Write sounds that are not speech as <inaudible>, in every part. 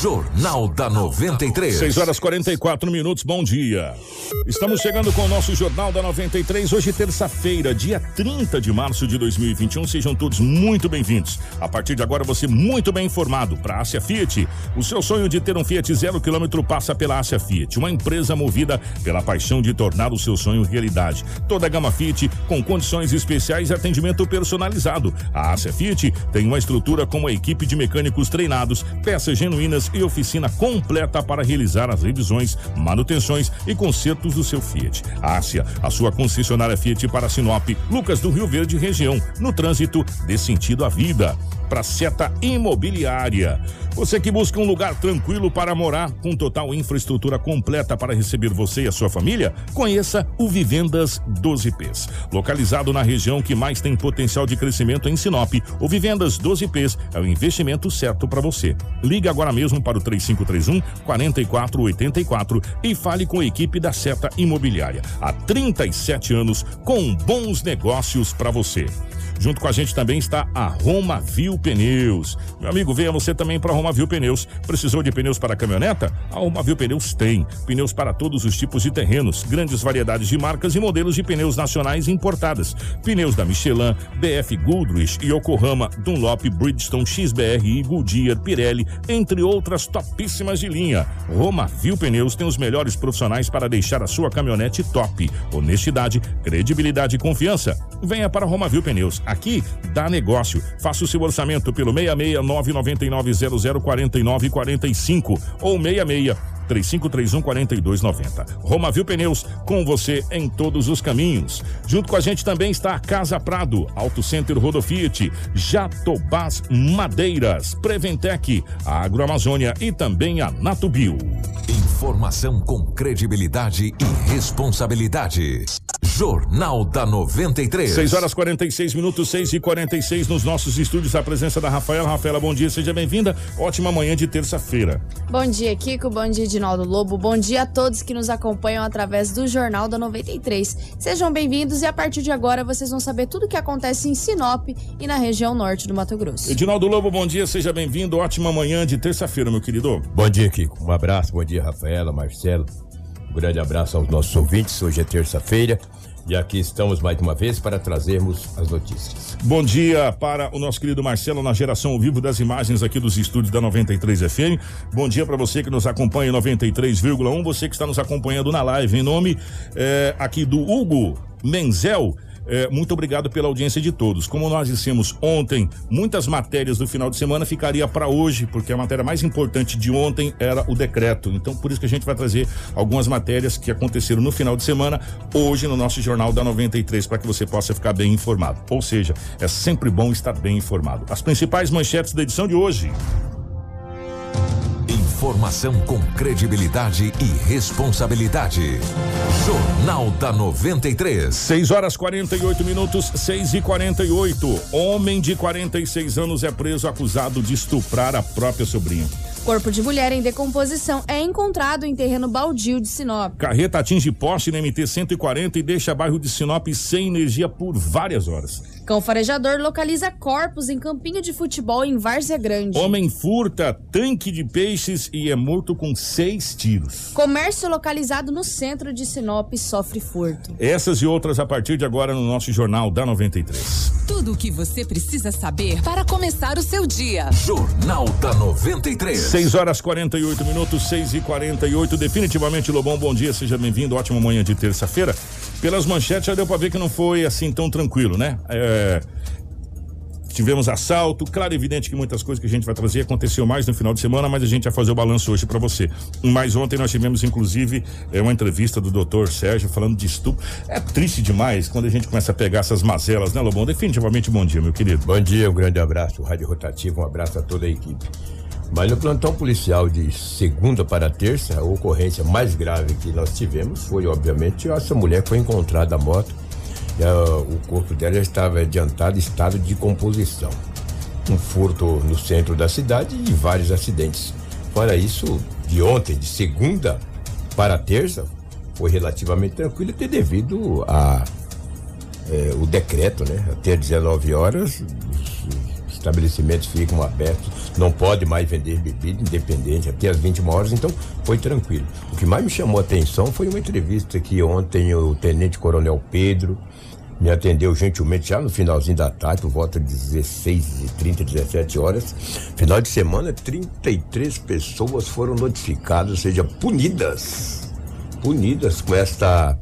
Jornal da 93. 6 horas 44 minutos, bom dia. Estamos chegando com o nosso Jornal da 93, hoje terça-feira, dia 30 de março de 2021. Sejam todos muito bem-vindos. A partir de agora, você muito bem informado para a Ásia Fiat. O seu sonho de ter um Fiat zero quilômetro passa pela Ásia Fiat, uma empresa movida pela paixão de tornar o seu sonho realidade. Toda a gama Fiat com condições especiais e atendimento personalizado. A Ásia Fiat tem uma estrutura com uma equipe de mecânicos treinados, peças genuínas e oficina completa para realizar as revisões, manutenções e consertos do seu Fiat. Ásia, a sua concessionária Fiat para Sinop, Lucas do Rio Verde região, no trânsito dê sentido à vida. Para Seta Imobiliária. Você que busca um lugar tranquilo para morar, com total infraestrutura completa para receber você e a sua família, conheça o Vivendas 12Ps. Localizado na região que mais tem potencial de crescimento em Sinop, o Vivendas 12Ps é o investimento certo para você. Ligue agora mesmo para o 3531 4484 e fale com a equipe da Seta Imobiliária. Há 37 anos com bons negócios para você. Junto com a gente também está a Roma Viu Pneus. Meu amigo, venha você também para a Roma Viu Pneus. Precisou de pneus para caminhoneta? A Roma Viu Pneus tem. Pneus para todos os tipos de terrenos, grandes variedades de marcas e modelos de pneus nacionais e importadas. Pneus da Michelin, BF Goodrich, Yokohama, Dunlop, Bridgestone, XBR, Goodyear, Pirelli, entre outras topíssimas de linha. Roma Viu Pneus tem os melhores profissionais para deixar a sua caminhonete top. Honestidade, credibilidade e confiança. Venha para Roma Viu Pneus. Aqui dá negócio. Faça o seu orçamento pelo 66999004945 ou 66 3531 4290. Roma Viu Pneus, com você em todos os caminhos. Junto com a gente também está a Casa Prado, Auto Center Rodofiat, Jatobás Madeiras, Preventec, a Agroamazônia e também a Natubio. Informação com credibilidade e responsabilidade. Jornal da 93. 6 horas 46 minutos, 6 e 46 nos nossos estúdios. A presença da Rafaela. Rafaela, bom dia, seja bem-vinda. Ótima manhã de terça-feira. Bom dia, Kiko. Bom dia, Edinaldo Lobo. Bom dia a todos que nos acompanham através do Jornal da 93. Sejam bem-vindos e a partir de agora vocês vão saber tudo o que acontece em Sinop e na região norte do Mato Grosso. Edinaldo Lobo, bom dia, seja bem-vindo. Ótima manhã de terça-feira, meu querido. Bom dia, Kiko. Um abraço, bom dia, Rafaela, Marcelo. Um grande abraço aos nossos ouvintes. Hoje é terça-feira. E aqui estamos mais uma vez para trazermos as notícias. Bom dia para o nosso querido Marcelo na geração ao vivo das imagens aqui dos estúdios da 93 FM. Bom dia para você que nos acompanha em 93,1, você que está nos acompanhando na live. Em nome eh, aqui do Hugo Menzel. É, muito obrigado pela audiência de todos. Como nós dissemos ontem, muitas matérias do final de semana ficaria para hoje, porque a matéria mais importante de ontem era o decreto. Então, por isso que a gente vai trazer algumas matérias que aconteceram no final de semana, hoje no nosso Jornal da 93, para que você possa ficar bem informado. Ou seja, é sempre bom estar bem informado. As principais manchetes da edição de hoje. Informação com credibilidade e responsabilidade. Jornal da 93. 6 horas 48 minutos, 6 e 48. Homem de 46 anos é preso acusado de estuprar a própria sobrinha. Corpo de mulher em decomposição é encontrado em terreno baldio de Sinop. Carreta atinge poste na MT 140 e deixa bairro de Sinop sem energia por várias horas. Cão farejador localiza corpos em campinho de futebol em Várzea Grande. Homem furta tanque de peixes e é morto com seis tiros. Comércio localizado no centro de Sinop sofre furto. Essas e outras a partir de agora no nosso Jornal da 93. Tudo o que você precisa saber para começar o seu dia. Jornal da 93. 6 horas 48 minutos, 6 e 48 Definitivamente, Lobão, bom dia, seja bem-vindo. Ótima manhã de terça-feira. Pelas manchetes já deu pra ver que não foi assim tão tranquilo, né? É, tivemos assalto, claro evidente que muitas coisas que a gente vai trazer aconteceu mais no final de semana, mas a gente vai fazer o balanço hoje para você. Mas ontem nós tivemos, inclusive, é, uma entrevista do doutor Sérgio falando de estupro. É triste demais quando a gente começa a pegar essas mazelas, né, Lobão? Definitivamente bom dia, meu querido. Bom dia, um grande abraço, Rádio Rotativo, um abraço a toda a equipe. Mas no plantão policial de segunda para terça, a ocorrência mais grave que nós tivemos foi, obviamente, essa mulher que foi encontrada morta. E, uh, o corpo dela já estava adiantado estado de composição. Um furto no centro da cidade e vários acidentes. Fora isso, de ontem, de segunda para terça, foi relativamente tranquilo, até devido a é, o decreto, né? Até 19 horas, estabelecimentos ficam abertos, não pode mais vender bebida independente até as 21 horas, então foi tranquilo. O que mais me chamou a atenção foi uma entrevista que ontem o Tenente Coronel Pedro me atendeu gentilmente já no finalzinho da tarde, por volta de 16 e 30, 17 horas. Final de semana, 33 pessoas foram notificadas, ou seja, punidas. Punidas com esta.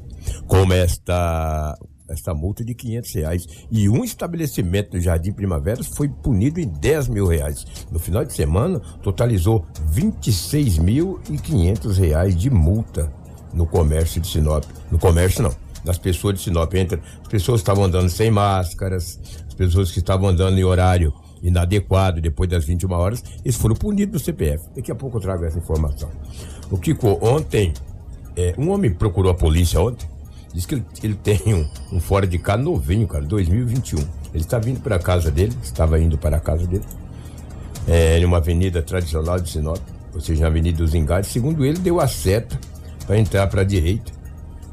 Com esta esta multa de 500 reais. E um estabelecimento do Jardim Primavera foi punido em 10 mil reais. No final de semana, totalizou 26.500 reais de multa no comércio de Sinop. No comércio, não. Das pessoas de Sinop. Entre as pessoas estavam andando sem máscaras, as pessoas que estavam andando em horário inadequado depois das 21 horas, eles foram punidos no CPF. Daqui a pouco eu trago essa informação. O Kiko, ontem, é, um homem procurou a polícia ontem Diz que ele, tem um, um, fora de cá novinho, cara, 2021. Ele está vindo para a casa dele, estava indo para a casa dele, é, em uma avenida tradicional de Sinop, ou seja, na Avenida dos Engares. Segundo ele, deu a seta para entrar para a direita.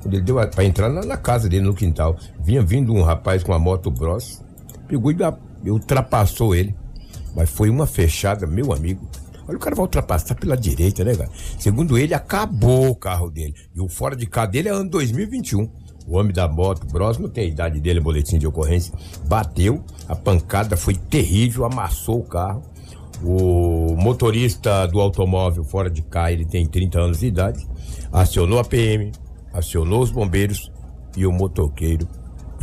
Quando ele deu para entrar na, na, casa dele, no quintal, vinha vindo um rapaz com uma moto Bros, pegou e ultrapassou ele. Mas foi uma fechada, meu amigo. Olha, o cara vai ultrapassar pela direita, né, cara? Segundo ele, acabou o carro dele. E o fora de cá dele é ano 2021. O homem da moto, Bros, não tem a idade dele, boletim de ocorrência. Bateu, a pancada foi terrível, amassou o carro. O motorista do automóvel fora de cá, ele tem 30 anos de idade. Acionou a PM, acionou os bombeiros e o motoqueiro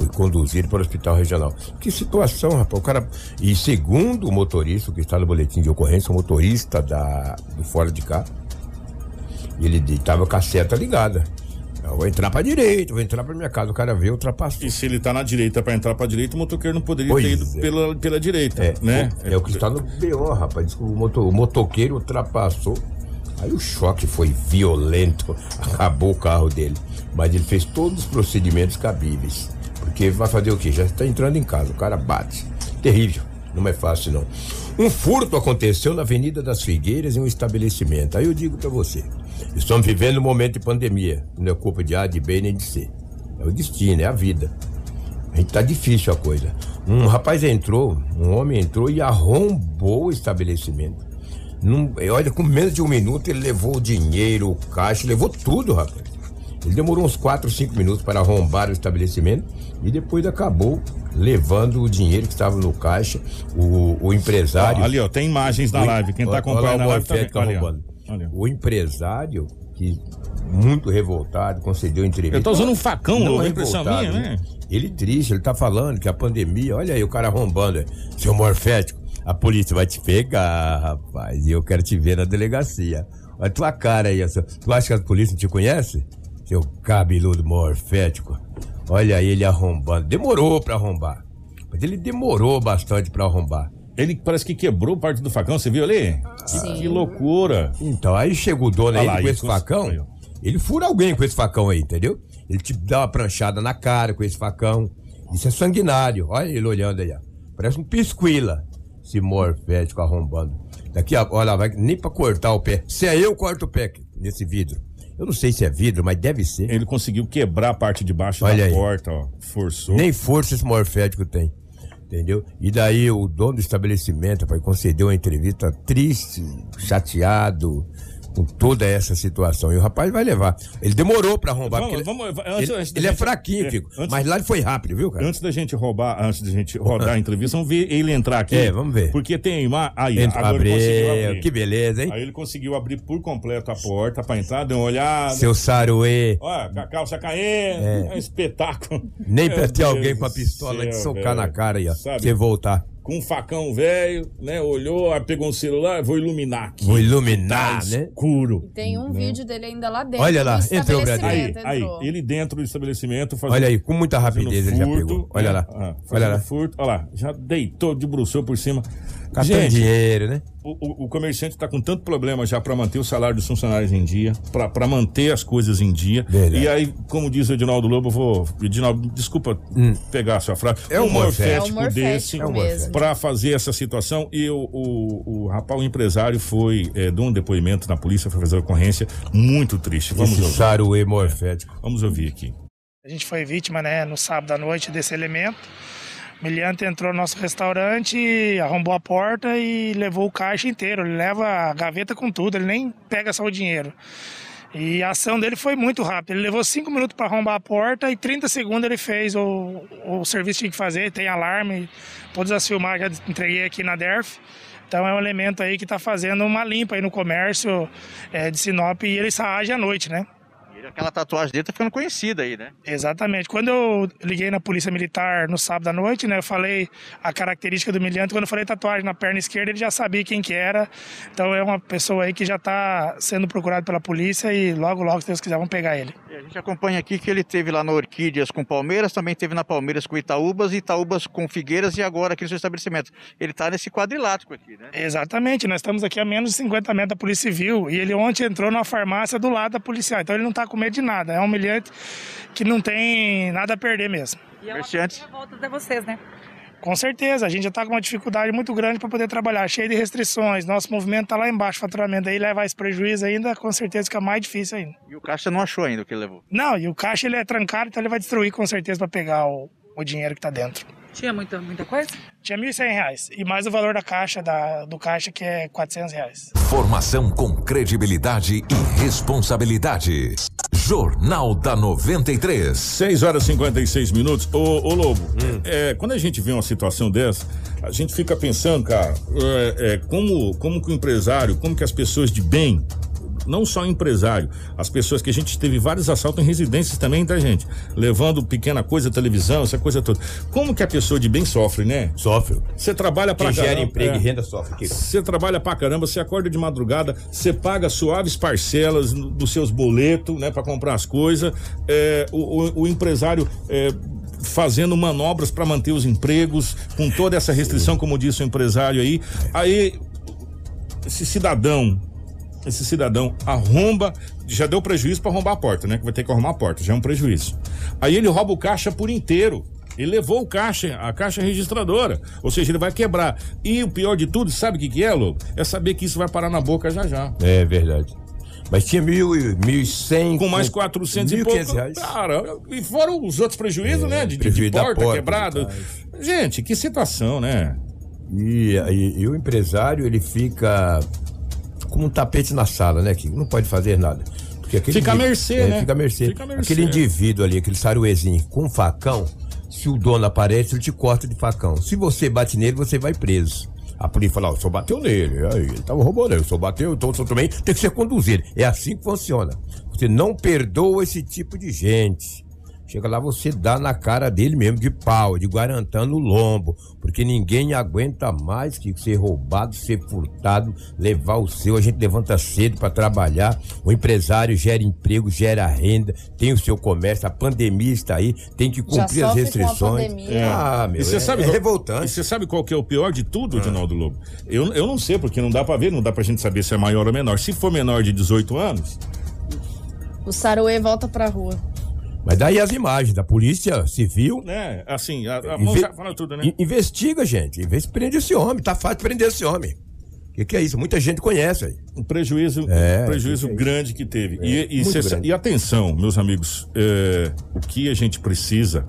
conduzido para o hospital regional. Que situação, rapaz. O cara. E segundo o motorista, que está no boletim de ocorrência, o motorista da, do fora de cá, ele estava com a seta ligada. Eu vou entrar pra direita, vou entrar pra minha casa. O cara veio, ultrapassou. E se ele tá na direita pra entrar pra direita, o motoqueiro não poderia Pois ter ido é. pela, pela direita, É, né? É, o que está no BO, rapaz. Diz que o, moto- o motoqueiro ultrapassou. Aí o choque foi violento, <laughs> acabou o carro dele. Mas ele fez todos os procedimentos cabíveis. Porque vai fazer o quê? Já está entrando em casa, o cara bate. Terrível, não é fácil não. Um furto aconteceu na Avenida das Figueiras em um estabelecimento. Aí eu digo pra você, estamos vivendo um momento de pandemia. Não é culpa de A, de B nem de C. É o destino, é a vida. A gente tá difícil a coisa. Um rapaz entrou, um homem entrou e arrombou o estabelecimento. Num, olha, com menos de um minuto ele levou o dinheiro, o caixa, levou tudo, rapaz. Ele demorou uns 4, 5 minutos para arrombar o estabelecimento e depois acabou levando o dinheiro que estava no caixa. O, o empresário. Ó, ali, ó, tem imagens o- live. Quem tá olha acompanhando a o live tá. Ali, arrombando. Ali, ó. O empresário, que muito revoltado, concedeu entrevista. Eu tô usando um facão, Não é impressão minha, né? Ele triste, ele tá falando que a pandemia, olha aí o cara arrombando. Seu morfético, a polícia vai te pegar, rapaz, e eu quero te ver na delegacia. Olha a tua cara aí, tu acha que a polícia não te conhece? Seu cabeludo morfético. Olha ele arrombando. Demorou pra arrombar. Mas ele demorou bastante pra arrombar. Ele parece que quebrou parte do facão, você viu ali? Sim. Que loucura. Então, aí chega o dono Olha aí lá, com esse cons- facão, ele fura alguém com esse facão aí, entendeu? Ele te dá uma pranchada na cara com esse facão. Isso é sanguinário. Olha ele olhando aí, ó. Parece um pisquila. Esse morfético arrombando. Daqui, a, olha, vai nem pra cortar o pé. Se é eu, corto o pé nesse vidro. Eu não sei se é vidro, mas deve ser. Ele conseguiu quebrar a parte de baixo Olha da aí. porta, ó. Forçou. Nem força esse morfético tem. Entendeu? E daí o dono do estabelecimento, rapaz, concedeu uma entrevista triste, chateado com toda essa situação. E o rapaz vai levar. Ele demorou pra arrombar. Vamos- ele, vamos- antes- ele- antes ele é gente- fraquinho, é, Kiko. antes- Mas lá ele foi rápido, viu, cara? Antes da gente roubar, antes da gente rodar a entrevista, vamos ver ele entrar aqui. É, vamos ver. Porque tem uma. Aí, Entra- abriu, abrir. que beleza, hein? Aí ele conseguiu abrir por completo a porta pra entrar, deu uma olhada. Seu Saruê. Com a calça caindo. É um espetáculo. Nem Meu <laughs> pra ter alguém com a pistola de socar velho. na cara aí, ó. Sabe? Você voltar. Com um facão velho, né? Olhou, pegou um celular, vou iluminar aqui. Vou iluminar, Tá né? escuro. Tem um vídeo dele ainda lá dentro. Olha lá, do entrou o Aí, aí, ele dentro do estabelecimento fazendo. Olha aí, com muita rapidez ele já furto, pegou. Olha né? lá. Ah, Olha lá. furto, olha lá, já deitou, debruçou por cima. Catando Gente, dinheiro, né? O, o- o comerciante está com tanto problema já para manter o salário dos funcionários em dia, para manter as coisas em dia. Verdade. E aí, como diz o Edinaldo Lobo, eu vou. Edinaldo, desculpa pegar a sua frase. É um morfético, É um desse mesmo. para fazer essa situação. E o, o, o rapaz, o empresário, foi é, de um depoimento na polícia, foi fazer ocorrência muito triste. Vamos Esse ouvir. saruê morfético. Vamos ouvir aqui. A gente foi vítima, né, no sábado à noite desse elemento. Miliante entrou no nosso restaurante, arrombou a porta e levou o caixa inteiro. Ele leva a gaveta com tudo, ele nem pega só o dinheiro. E a ação dele foi muito rápida. Ele levou cinco minutos para arrombar a porta e 30 segundos ele fez o, o serviço que tinha que fazer. Tem alarme, todas as filmagens já entreguei aqui na DERF. Então é um elemento aí que está fazendo uma limpa aí no comércio eh, de Sinop e ele só age à noite, né? Aquela tatuagem dele tá ficando conhecida aí, né? Exatamente. Quando eu liguei na Polícia Militar no sábado à noite, né, eu falei a característica do miliante. Quando eu falei tatuagem na perna esquerda, ele já sabia quem que era. Então é uma pessoa aí que já está sendo procurado pela polícia e logo, logo, se Deus quiser, vão pegar ele. E a gente acompanha aqui que ele teve lá na Orquídeas com Palmeiras, também teve na Palmeiras com Itaúbas, Itaúbas com Figueiras e agora aqui no seu estabelecimento. Ele tá nesse quadrilátero aqui, né? Exatamente. Nós estamos aqui a menos de 50 metros da Polícia Civil e ele ontem entrou na farmácia do lado da policial. Então ele não está com medo de nada. É um miliante que não tem nada a perder mesmo. E é uma volta de vocês, né? Com certeza, a gente já está com uma dificuldade muito grande para poder trabalhar, cheio de restrições. Nosso movimento está lá embaixo, faturamento aí levar esse prejuízo ainda, com certeza fica mais difícil ainda. E o caixa não achou ainda o que ele levou. Não, e o caixa ele é trancado, então ele vai destruir com certeza para pegar o, o dinheiro que está dentro. Tinha muita, muita coisa? Tinha 1.100 reais e mais o valor da caixa da, do caixa que é 400 reais. Formação com credibilidade e responsabilidade. Jornal da 93. 6 horas e 56 minutos. Ô, ô Lobo, é, quando a gente vê uma situação dessa, a gente fica pensando, cara, é, é, como, como que o empresário, como que as pessoas de bem, não só empresário, as pessoas que a gente teve vários assaltos em residências também, tá, gente? Levando pequena coisa, televisão, essa coisa toda. Como que a pessoa de bem sofre, né? Sofre. Você trabalha pra Quem gera caramba, emprego é. e renda sofre. Você trabalha pra caramba, você acorda de madrugada, você paga suaves parcelas dos seus boletos, né, para comprar as coisas. É, o, o- o empresário é, fazendo manobras para manter os empregos, com toda essa restrição, como disse o empresário aí. Aí, esse cidadão, esse cidadão arromba, já deu prejuízo para arrombar a porta, né? Que vai ter que arrumar a porta, já é um prejuízo. Aí ele rouba o caixa por inteiro. Ele levou o caixa, a caixa registradora. Ou seja, ele vai quebrar. E o pior de tudo, sabe o que, que é, Lobo? É saber que isso vai parar na boca já já. É verdade. Mas tinha mil, mil e cem. Com mais 400 e 1.500 pouco. reais. Cara, e foram os outros prejuízos, né? De, de- porta, porta, quebrada. Gente, que situação, né? E, e- e o empresário, ele fica como um tapete na sala, né? Que não pode fazer nada. Porque aquele Fica à indi- mercê, é, né? Fica à mercê. Fica mercê. Aquele indivíduo ali, aquele saruezinho com um facão, se o dono aparece, ele te corta de facão. Se você bate nele, você vai preso. A polícia fala, o senhor bateu nele, aí, ele tava roubando, aí, o senhor bateu, então o senhor também tem que ser conduzido. É assim que funciona. Você não perdoa esse tipo de gente. Chega lá, você dá na cara dele mesmo, de pau, de guarantando o lombo. Porque ninguém aguenta mais que ser roubado, ser furtado, levar o seu. A gente levanta cedo para trabalhar. O empresário gera emprego, gera renda, tem o seu comércio. A pandemia está aí, tem que cumprir as com a restrições. pandemia. Ah, meu, E você é, sabe é revoltante. E você sabe qual que é o pior de tudo, Edinaldo Lobo? Eu, eu não sei, porque não dá pra ver, não dá pra gente saber se é maior ou menor. Se for menor de 18 anos, O Saruê volta pra rua. Mas daí as imagens da polícia civil. né? Assim, a, a mão já fala tudo, né? in- Investiga, gente. Investe prende esse homem. Tá fácil prender esse homem. O que, que é isso? Muita gente conhece aí. um prejuízo, É, um prejuízo que é grande que teve. É, e, e, cê- grande. e atenção, meus amigos, é, o que a gente precisa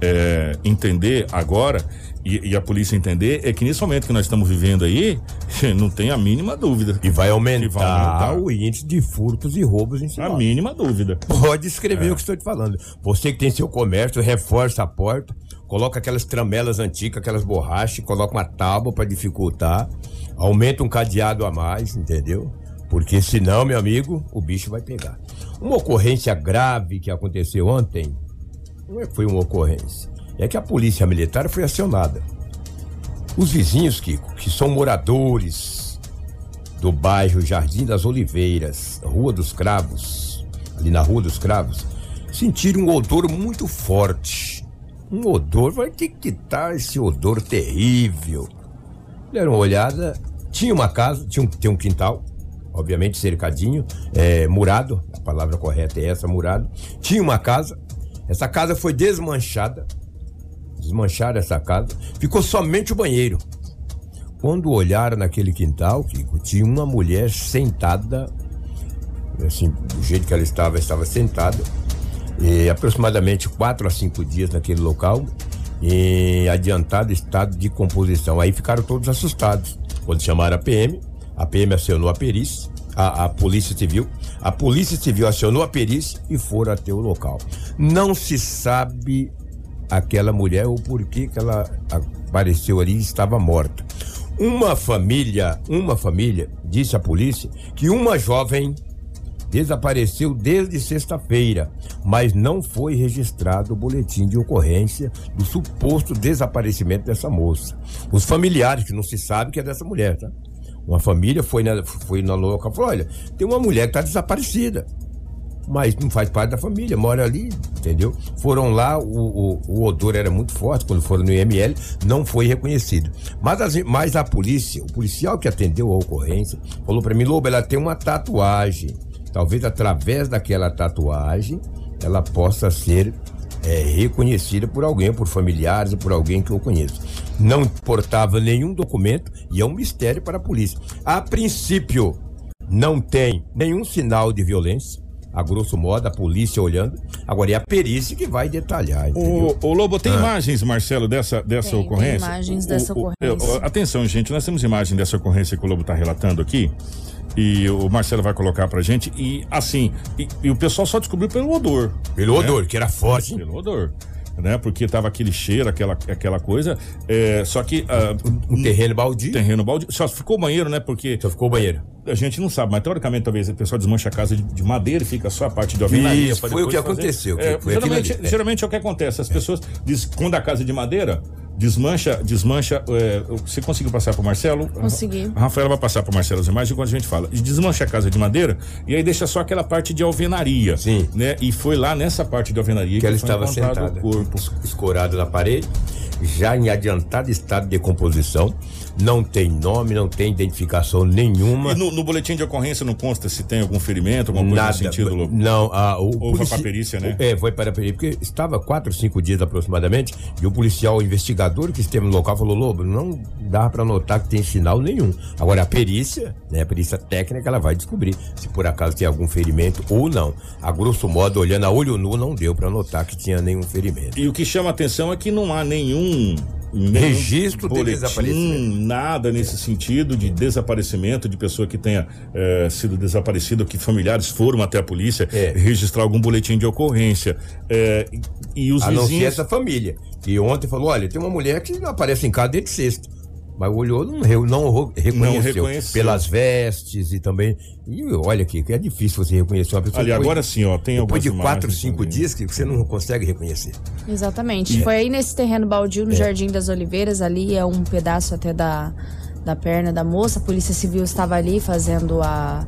é, entender agora e, e a polícia entender é que nesse momento que nós estamos vivendo aí, <laughs> não tem a mínima dúvida. E vai aumentar, vai aumentar. o índice de furtos e roubos em A Sinop. mínima dúvida. Pode escrever É. o que estou te falando. Você que tem seu comércio, reforça a porta, coloca aquelas tramelas antigas, aquelas borrachas, coloca uma tábua para dificultar, aumenta um cadeado a mais, entendeu? Porque senão, meu amigo, o bicho vai pegar. Uma ocorrência grave que aconteceu ontem, foi uma ocorrência, é que a polícia militar foi acionada. Os vizinhos, Kiko, que são moradores do bairro Jardim das Oliveiras, Rua dos Cravos, ali na Rua dos Cravos, sentiram um odor muito forte. Um odor, vai ter que estar esse odor terrível. Deram uma olhada, tinha uma casa, tinha um, tinha um quintal, obviamente cercadinho, é, murado, a palavra correta é essa, murado. Tinha uma casa, essa casa foi desmanchada, desmancharam essa casa, ficou somente o banheiro. Quando olharam naquele quintal, tinha uma mulher sentada, assim, do jeito que ela estava, estava sentada, e aproximadamente quatro a cinco dias naquele local, em adiantado estado de composição. Aí ficaram todos assustados. Quando chamaram a PM, a PM acionou a perícia, a, a, Polícia Civil. A Polícia Civil acionou a perícia e foram até o local. Não se sabe aquela mulher ou por que ela apareceu ali e estava morta. Uma família, uma família disse à polícia que uma jovem desapareceu desde sexta-feira, mas não foi registrado o boletim de ocorrência do suposto desaparecimento dessa moça. Os familiares, que não se sabe que é dessa mulher, tá? Uma família foi na, foi na local e falou: olha, tem uma mulher que está desaparecida. Mas não faz parte da família, mora ali, entendeu? Foram lá, o, o, o odor era muito forte, quando foram no IML, não foi reconhecido. Mas, as, mas a polícia, o policial que atendeu a ocorrência, falou para mim: Lobo, ela tem uma tatuagem. Talvez através daquela tatuagem ela possa ser é, reconhecida por alguém, por familiares ou por alguém que eu conheço. Não portava nenhum documento e é um mistério para a polícia. A princípio, não tem nenhum sinal de violência. A grosso modo, a polícia olhando. Agora é a perícia que vai detalhar. O, o, Lobo, tem ah. imagens, Marcelo, dessa, dessa tem, ocorrência? Tem imagens dessa o, ocorrência. atenção, gente, nós temos imagem dessa ocorrência que o Lobo está relatando aqui e o Marcelo vai colocar pra gente. E assim, e, e o pessoal só descobriu pelo odor. Pelo né? odor, que era forte. Pelo odor. Né? Porque tava aquele cheiro, aquela, aquela coisa. É, só que. Uh, um terreno baldio. Terreno baldio. Só ficou o banheiro, né? Porque. Só ficou o banheiro. A gente não sabe, mas teoricamente talvez o pessoal desmancha a casa de, de madeira e fica só a parte de alvenaria. Isso, foi o que fazer. aconteceu. É, foi geralmente, geralmente é o que acontece. As pessoas dizem quando a casa é de madeira, desmancha, desmancha. É, você conseguiu passar para Marcelo? Consegui. A Rafaela vai passar para Marcelo as imagens enquanto a gente fala. Desmancha a casa de madeira e aí deixa só aquela parte de alvenaria. Sim. Né? E foi lá nessa parte de alvenaria que, que ela estava sentada, o corpo escorado na parede, já em adiantado estado de decomposição não tem nome, não tem identificação nenhuma. E no, no boletim de ocorrência não consta se tem algum ferimento, alguma coisa Nada, no sentido, Lobo? Não, a, o Ou foi para a perícia, né? É, foi para a perícia, porque estava quatro, cinco dias aproximadamente, e o policial o investigador que esteve no local falou, Lobo, não dá para notar que tem sinal nenhum. Agora, a perícia, né, a perícia técnica, ela vai descobrir se por acaso tem algum ferimento ou não. A grosso modo, olhando a olho nu, não deu para notar que tinha nenhum ferimento. E o que chama atenção é que não há nenhum registro boletim. Nada nesse sentido de desaparecimento de pessoa que tenha é, sido desaparecida, que familiares foram até a polícia é. registrar algum boletim de ocorrência. É, e os a vizinhos. Não ser essa família. E ontem falou: olha, tem uma mulher que não aparece em casa desde sexta. Mas olhou, não, não, reconheceu, não reconheceu. Pelas vestes e também. E olha aqui, que é difícil você reconhecer uma pessoa. Ali, agora sim, ó, tem Depois de quatro, cinco também. dias que você não consegue reconhecer. Exatamente. Foi aí nesse terreno baldio, no Jardim das Oliveiras, ali é um pedaço até da, da perna da moça. A Polícia Civil estava ali fazendo a.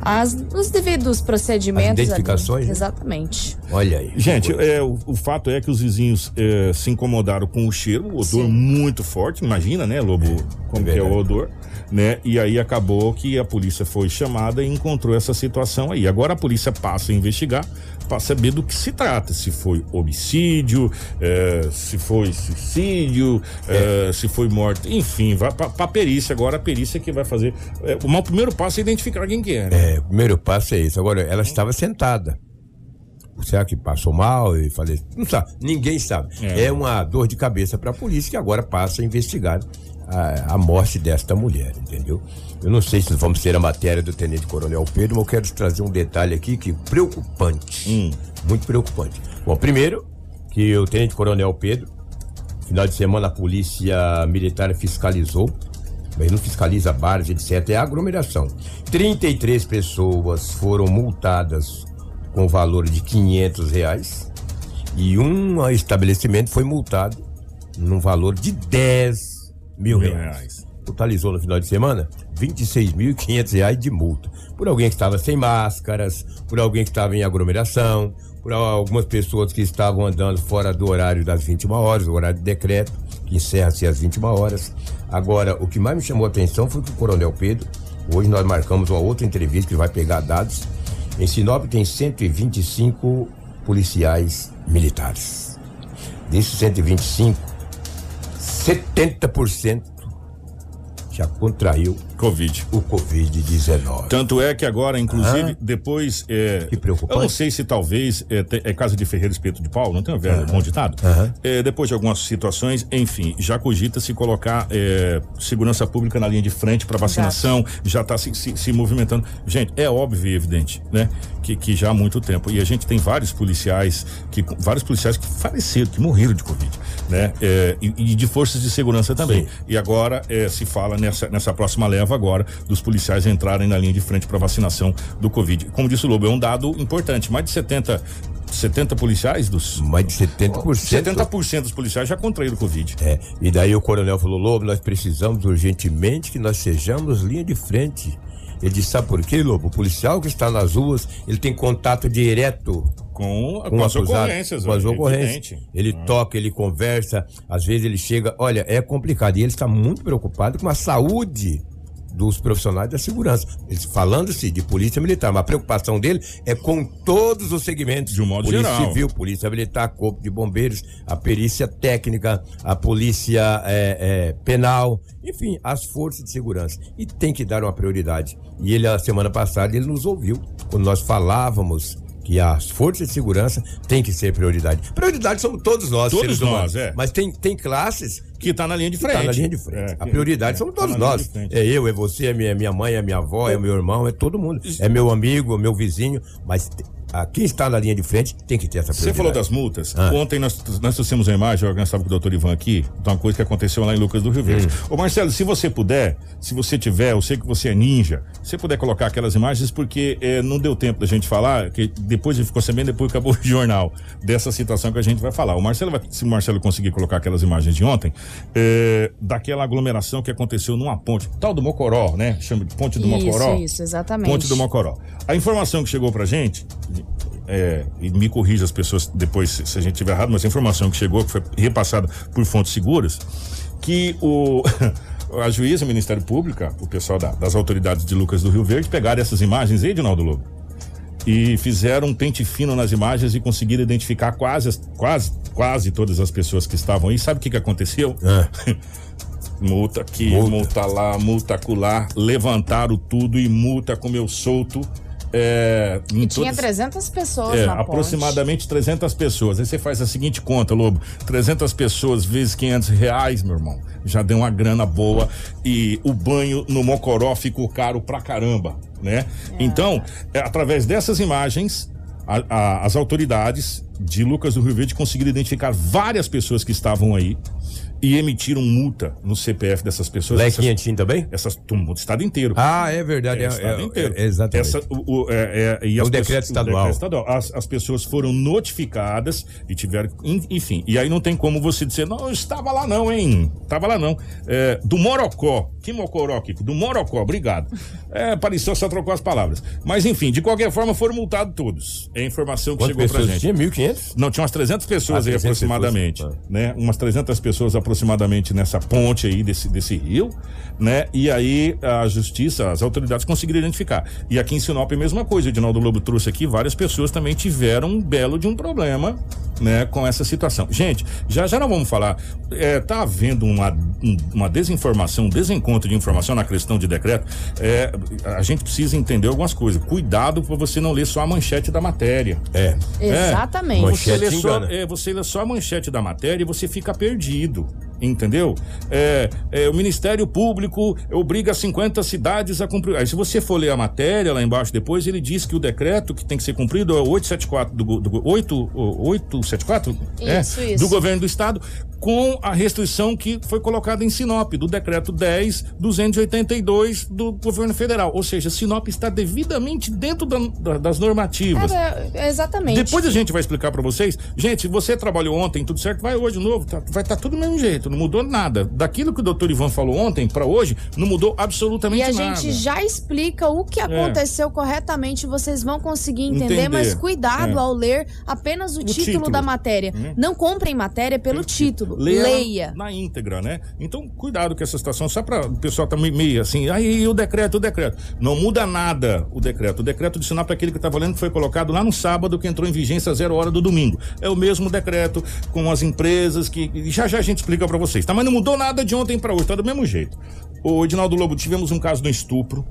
As, os devidos procedimentos. As identificações, ali. né? Exatamente. Olha aí. Gente, é, o, o fato é que os vizinhos é, se incomodaram com o cheiro, o odor Sim. muito forte, imagina, né, Lobo, como que é o odor, né? E aí acabou que a polícia foi chamada e encontrou essa situação aí. Agora a polícia passa a investigar para saber do que se trata, se foi homicídio, é, se foi suicídio, é, se foi morte, enfim, vai para a perícia agora, a perícia que vai fazer. É, o primeiro passo é identificar quem que é. né? É, o primeiro passo é isso. Agora, ela estava sentada. Será que passou mal e falei? Não sabe, ninguém sabe. É. É, uma dor de cabeça para a polícia que agora passa a investigar a, a morte desta mulher, entendeu? Eu não sei se vamos ter a matéria do Tenente Coronel Pedro, mas eu quero trazer um detalhe aqui que preocupante. Hum. Muito preocupante. Bom, primeiro, que o Tenente Coronel Pedro, final de semana a polícia militar fiscalizou, mas não fiscaliza bares, etc. É aglomeração. 33 pessoas foram multadas com o valor de 500 reais e um estabelecimento foi multado num valor de 10 mil, Mil reais. reais. Totalizou no final de semana 26.500 reais de multa. Por alguém que estava sem máscaras, por alguém que estava em aglomeração, por algumas pessoas que estavam andando fora do horário das 21 horas, o horário de decreto, que encerra-se às 21 horas. Agora, o que mais me chamou a atenção foi que o Coronel Pedro, hoje nós marcamos uma outra entrevista que vai pegar dados. Em Sinop tem 125 policiais militares. Desses 125, 70% já contraiu Covid. o Covid-19. Tanto é que agora, inclusive, Ah. depois. É, Que preocupante. Eu não sei se talvez é, é casa de Ferreira Espeto de Pau, não tem um velho bom ditado? Aham. É, depois de algumas situações, enfim, já cogita se colocar é, segurança pública na linha de frente para vacinação, já está se, se- se movimentando. Gente, é óbvio e evidente, né? Que, que já há muito tempo. E a gente tem vários policiais, que, vários policiais que faleceram, que morreram de Covid, né? É, e, e de forças de segurança também. Sim. E agora é, se fala nessa, nessa próxima leva agora dos policiais entrarem na linha de frente para vacinação do Covid. Como disse o Lobo, é um dado importante. Mais de 70, 70 policiais dos. Mais de 70%. 70% dos policiais já contraíram Covid. É, e daí o coronel falou, Lobo, nós precisamos urgentemente que nós sejamos linha de frente. Ele disse, sabe por quê, Lobo? O policial que está nas ruas, ele tem contato direto Com, com, com as acusado, ocorrências. com as ó, ocorrências. Ele Ah. toca, ele conversa, às vezes ele chega. Olha, é complicado. E ele está muito preocupado com a saúde dos profissionais da segurança. Falando-se de polícia militar, mas a preocupação dele é com todos os segmentos. De um modo polícia geral. Civil, Polícia Militar, Corpo de Bombeiros, a perícia técnica, a polícia é, é, penal, enfim, as forças de segurança. E tem que dar uma prioridade. E ele, a semana passada, ele nos ouviu quando nós falávamos que as forças de segurança têm que ser prioridade. Prioridade somos todos nós, Todos seres humanos. nós, é. Mas tem, tem classes Que está na linha de que frente. tá na linha de frente. É, a prioridade é, somos tá todos linha nós. É eu, é você, é minha, minha mãe, é minha avó, é meu irmão, é todo mundo. É meu amigo, é meu vizinho. Mas a, quem está na linha de frente tem que ter essa Você falou das multas. Ah. Ontem nós, nós trouxemos uma imagem, eu estava com o doutor Ivan aqui, de uma coisa que aconteceu lá em Lucas do Rio Verde. Hum. Ô Marcelo, se você puder, se você tiver, eu sei que você é ninja, se você puder colocar aquelas imagens, porque eh, não deu tempo da gente falar, que depois ele ficou sabendo, depois acabou <laughs> o jornal dessa situação que a gente vai falar. O Marcelo vai, se o Marcelo conseguir colocar aquelas imagens de ontem, eh, daquela aglomeração que aconteceu numa ponte, tal do Mocoró, né? Chama de Ponte do Isso, Mocoró. isso, exatamente. Ponte do Mocoró. A informação que chegou pra gente, é, e me corrija as pessoas depois se, se a gente tiver errado, mas a informação que chegou, que foi repassada por fontes seguras, que o. <laughs> A juíza, o Ministério Público, o pessoal da- das autoridades de Lucas do Rio Verde pegaram essas imagens aí, Edinaldo Lobo, e fizeram um pente fino nas imagens e conseguiram identificar quase, as- quase, quase todas as pessoas que estavam aí. Sabe o que, que aconteceu? Ah. <laughs> multa aqui, Multa. multa. lá, multa acolá, levantaram tudo e multa comeu solto. É, em Tinha todas- 300 pessoas é, na ponte. aproximadamente 300 pessoas. Aí você faz a seguinte conta, Lobo: 300 pessoas vezes 500 reais, meu irmão. Já deu uma grana boa. E o banho no Mocoró ficou caro pra caramba, né? Então, é, através dessas imagens, a- a- as autoridades de Lucas do Rio Verde conseguiram identificar várias pessoas que estavam aí e emitiram multa no CPF dessas pessoas. É Essas- também? essas, do estado inteiro. Ah, é verdade. É, É, o estado é- inteiro. é- exatamente. Essa, o, o- é, é, e É as um decreto pessoas- estadual. decreto estadual. As, as pessoas foram notificadas e tiveram. en- Enfim, e aí não tem como você dizer, não, eu estava lá não, hein? Estava lá não. É, do Morocó. Que Mocoró, Kiko? Do Morocó, obrigado. É, pareceu só trocou as palavras. Mas enfim, de qualquer forma foram multados todos. É a informação que Quantas chegou pra gente. tinha? 1.500? Não, tinha umas 300 pessoas Ah, aí 300 aproximadamente, pessoas. né? Umas 300 pessoas aproximadamente nessa ponte aí desse, desse rio, né? E aí a justiça, as autoridades conseguiram identificar. E aqui em Sinop a mesma coisa, o Edinaldo Lobo trouxe aqui, várias pessoas também tiveram um belo de um problema, né? Com essa situação. Gente, já já nós vamos falar, é, tá havendo uma, um- uma desinformação, um desencontro de informação na questão de decreto, é, a gente precisa entender algumas coisas. Cuidado para você não ler só a manchete da matéria. É. Exatamente. Manchete. Você lê, só, é, você lê só a manchete da matéria e você fica perdido. Entendeu? É, é, o Ministério Público obriga 50 cidades a cumprir. Aí, se você for ler a matéria lá embaixo depois, ele diz que o decreto que tem que ser cumprido é o 874 do, do go- 8, o 874 Isso, é, isso. do governo do estado. com a restrição que foi colocada em Sinop, do decreto 10.282 do governo federal. Ou seja, Sinop está devidamente dentro da- da- das normativas. Exatamente. Depois a gente vai explicar pra vocês. Gente, você trabalhou ontem, tudo certo, vai hoje de novo, tá- vai estar tudo do mesmo jeito, não mudou nada. Daquilo que o doutor Ivan falou ontem pra hoje, não mudou absolutamente E a nada. gente já explica o que aconteceu corretamente, vocês vão conseguir entender, Entender. mas cuidado É. ao ler apenas o, título, título. da matéria. Hum. Não comprem matéria pelo título. Leia, Leia. na íntegra, né? Então, cuidado com essa situação, só para o pessoal tá meio, meio assim, aí o decreto, o decreto. Não muda nada o decreto. O decreto de Sinop é aquele que tá valendo que foi colocado lá no sábado, que entrou em vigência a zero hora do domingo. É o mesmo decreto com as empresas que já já a gente explica para vocês, tá? Mas não mudou nada de ontem para hoje, tá do mesmo jeito. O Edinaldo Lobo, tivemos um caso de estupro.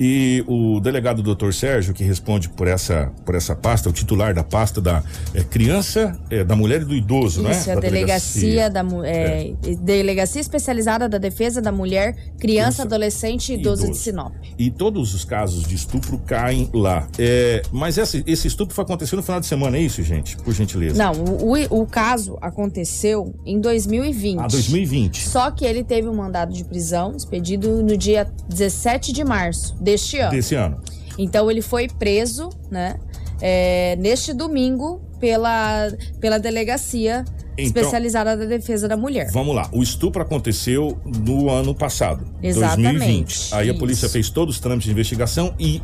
E o delegado doutor Sérgio, que responde por essa, por essa pasta, o titular da pasta da é, criança, é, da mulher e do idoso, né? Isso, é a Da delegacia, da mu- é, Delegacia Especializada da Defesa da Mulher, Criança, Adolescente e Idoso, de Idoso. Sinop. E todos os casos de estupro caem lá. É, mas esse, esse estupro foi acontecer no final de semana, é isso, gente? Por gentileza. Não, o, o- o caso aconteceu em 2020. Ah, 2020. Só que ele teve um mandado de prisão expedido no dia 17 de março deste ano. Desse ano. Então ele foi preso, né? é, neste domingo pela, pela delegacia Então- especializada da defesa da mulher. Vamos lá. O estupro aconteceu no ano passado, Exatamente, 2020. Aí a isso. polícia fez todos os trâmites de investigação e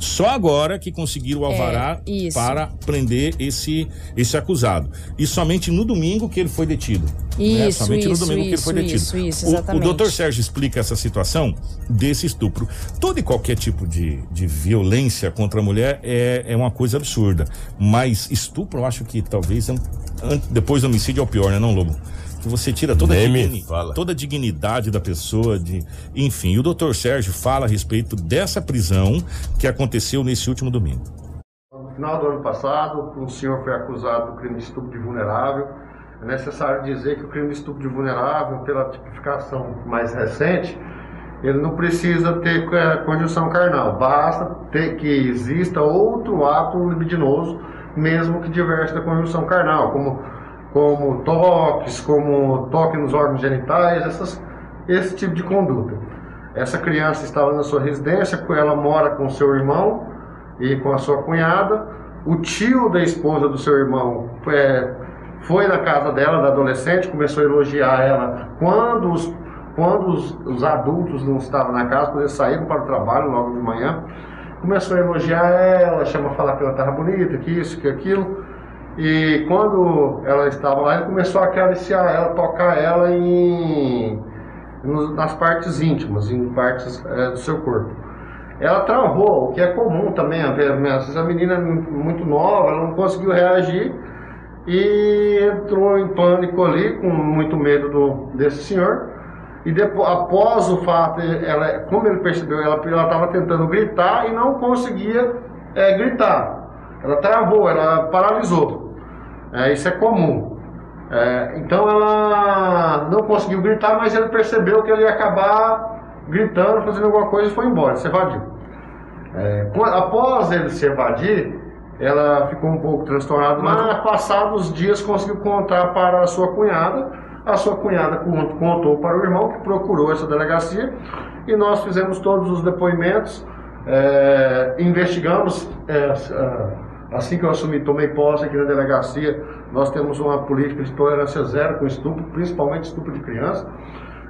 só agora que conseguiram o alvará É, isso. para prender esse, esse acusado. E somente no domingo que ele foi detido. né? Isso, Somente no isso, domingo que ele isso, foi detido. isso, isso, O- o, exatamente. doutor Sérgio explica essa situação desse estupro. Todo e qualquer tipo de, de violência contra a mulher é, é uma coisa absurda. Mas estupro, eu acho que talvez é um- depois do homicídio é o pior, né, não, Lobo? Que você tira toda a, digni- toda a dignidade da pessoa, de, enfim. E o doutor Sérgio fala a respeito dessa prisão que aconteceu nesse último domingo. No final do ano passado, um senhor foi acusado do crime de estupro de vulnerável. É necessário dizer que o crime de estupro de vulnerável, pela tipificação mais recente, ele não precisa ter eh, conjunção carnal, basta ter que exista outro ato libidinoso, mesmo que diverso da conjunção carnal, como, como toques, como toque nos órgãos genitais, essas, esse tipo de conduta. Essa criança estava na sua residência, ela mora com seu irmão, e com a sua cunhada. O tio da esposa do seu irmão é, foi na casa dela, da adolescente, começou a elogiar ela quando os, quando os, os adultos não estavam na casa, quando eles saíram para o trabalho logo de manhã. Começou a elogiar ela, chama a falar que ela estava bonita, que isso, que aquilo. E quando ela estava lá, ele começou a acariciar ela, tocar ela em, nas partes íntimas, em partes é, do seu corpo ela travou, o que é comum também, às vezes a menina é muito nova, ela não conseguiu reagir e entrou em pânico ali, com muito medo do, desse senhor. E depois, após o fato, ela, como ele percebeu, ela estava tentando gritar e não conseguia é, gritar. Ela travou, ela paralisou. É, isso é comum. É, então ela não conseguiu gritar, mas ele percebeu que ele ia acabar gritando, fazendo alguma coisa e foi embora, se evadiu. É, após ele se evadir, ela ficou um pouco transtornada, mas passados dias conseguiu contar para a sua cunhada. A sua cunhada con- contou para o irmão que procurou essa delegacia e nós fizemos todos os depoimentos, é, investigamos. é, assim que eu assumi, tomei posse aqui na delegacia, nós temos uma política de tolerância zero com estupro, principalmente estupro de criança.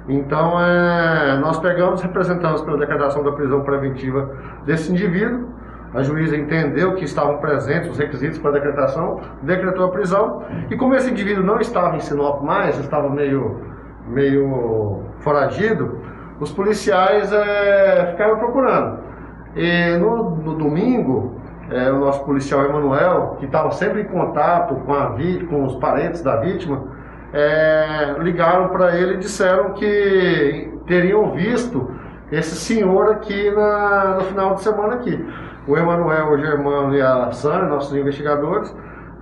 Então, é, nós pegamos, representamos pela decretação da prisão preventiva desse indivíduo. A juíza entendeu que estavam presentes os requisitos para a decretação, decretou a prisão. E como esse indivíduo não estava em Sinop mais, estava meio, meio foragido, os policiais é, ficaram procurando. E no, no domingo, é, o nosso policial Emanuel, que estava sempre em contato com, a vi- com os parentes da vítima, é, ligaram para ele e disseram que teriam visto esse senhor aqui na- no final de semana aqui. O Emanuel, o Germano e a Sânia, nossos investigadores,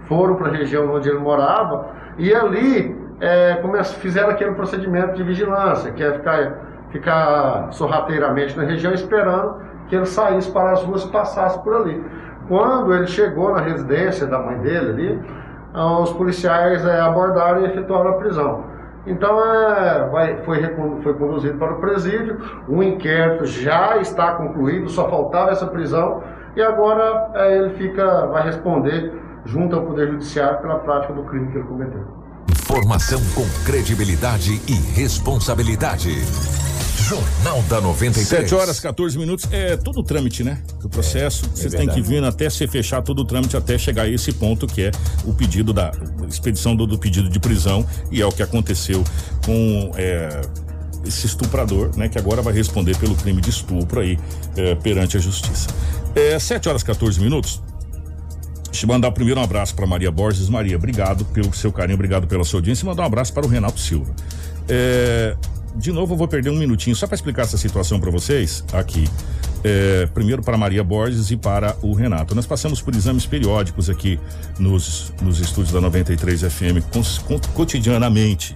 foram para a região onde ele morava e ali é, fizeram aquele procedimento de vigilância, que é ficar, ficar sorrateiramente na região esperando que ele saísse para as ruas e passasse por ali. Quando ele chegou na residência da mãe dele ali, ah, os policiais é, abordaram e efetuaram a prisão. Então é, vai, foi, foi conduzido para o presídio, o inquérito já está concluído, só faltava essa prisão e agora é, ele fica, vai responder junto ao Poder Judiciário pela prática do crime que ele cometeu. Informação com credibilidade e responsabilidade. Jornal da 93. 7 horas 14 minutos. É todo o trâmite, né? O processo, você tem que vir até se fechar todo o trâmite até chegar a esse ponto que é o pedido da expedição do, do pedido de prisão e é o que aconteceu com é, esse estuprador, né? Que agora vai responder pelo crime de estupro aí é, perante a justiça. É 7 horas 14 minutos. Deixa eu mandar primeiro um abraço para Maria Borges. Maria, obrigado pelo seu carinho, obrigado pela sua audiência e mandar um abraço para o Renato Silva. É, de novo, eu vou perder um minutinho só para explicar essa situação para vocês aqui. É, primeiro para Maria Borges e para o Renato. Nós passamos por exames periódicos aqui nos, nos estúdios da 93 FM cons- con- cotidianamente.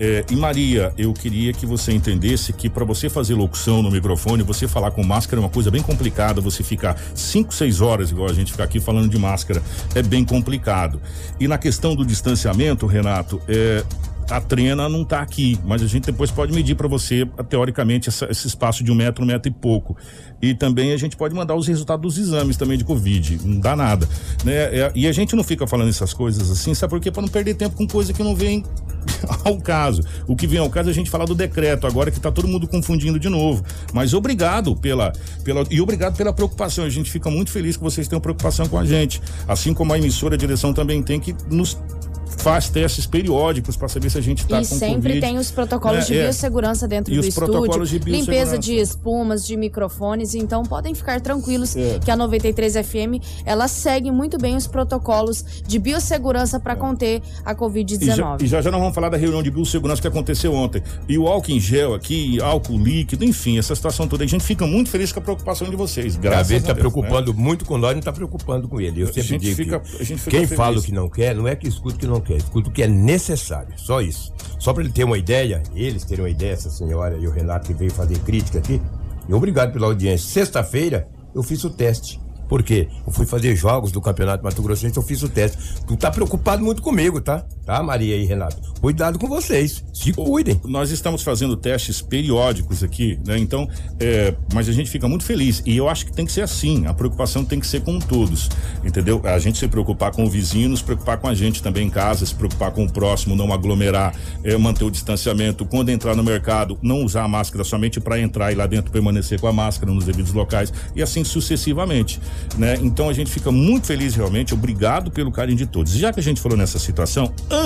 É, e Maria, eu queria que você entendesse que para você fazer locução no microfone, você falar com máscara é uma coisa bem complicada. Você ficar 5, 6 horas, igual a gente ficar aqui falando de máscara, é bem complicado. E na questão do distanciamento, Renato, é, a trena não está aqui, mas a gente depois pode medir para você, teoricamente, essa- esse espaço de um metro, um metro e pouco. E também a gente pode mandar os resultados dos exames também de Covid, não dá nada. Né? É, e a gente não fica falando essas coisas assim, sabe por quê? Para não perder tempo com coisa que não vem <laughs> ao caso. O que vem ao caso é a gente falar do decreto, agora que está todo mundo confundindo de novo. Mas obrigado pela, pela. E obrigado pela preocupação. A gente fica muito feliz que vocês tenham preocupação com a gente. Assim como a emissora, a direção também tem que nos faz testes periódicos para saber se a gente está e com sempre Covid. tem os protocolos né? de É. biossegurança dentro E do os estúdio, protocolos de limpeza de espumas, de microfones, então podem ficar tranquilos É. que a 93 FM ela segue muito bem os protocolos de biossegurança para conter a E já, Covid-19. e já já nós vamos falar da reunião de biossegurança que aconteceu ontem. E o álcool em gel aqui, álcool líquido, enfim, essa situação toda. A gente fica muito feliz com a preocupação de vocês. Graças está Deus, preocupando né? muito com nós, não está preocupando com ele. Eu A sempre gente digo fica- que a gente fica quem feliz. fala o que não quer, não é que escuta o que não quer, escuta o que é necessário. Só isso. Só para ele ter uma ideia, eles terem uma ideia, essa senhora e o Renato que veio fazer crítica aqui. E obrigado pela audiência. Sexta-feira eu fiz o teste. Por quê? Eu fui fazer jogos do Campeonato Mato Grossense, eu fiz o teste. Tu tá preocupado muito comigo, tá? Tá, Maria e Renato? Cuidado com vocês. Se cuidem. Nós estamos fazendo testes periódicos aqui, né? Então, é, mas a gente fica muito feliz. E eu acho que tem que ser assim. A preocupação tem que ser com todos, entendeu? A gente se preocupar com o vizinho, nos preocupar com a gente também em casa, se preocupar com o próximo, não aglomerar, é, manter o distanciamento. Quando entrar no mercado, não usar a máscara somente para entrar e lá dentro permanecer com a máscara nos devidos locais e assim sucessivamente, né? Então a gente fica muito feliz realmente. Obrigado pelo carinho de todos. Já que a gente falou nessa situação, antes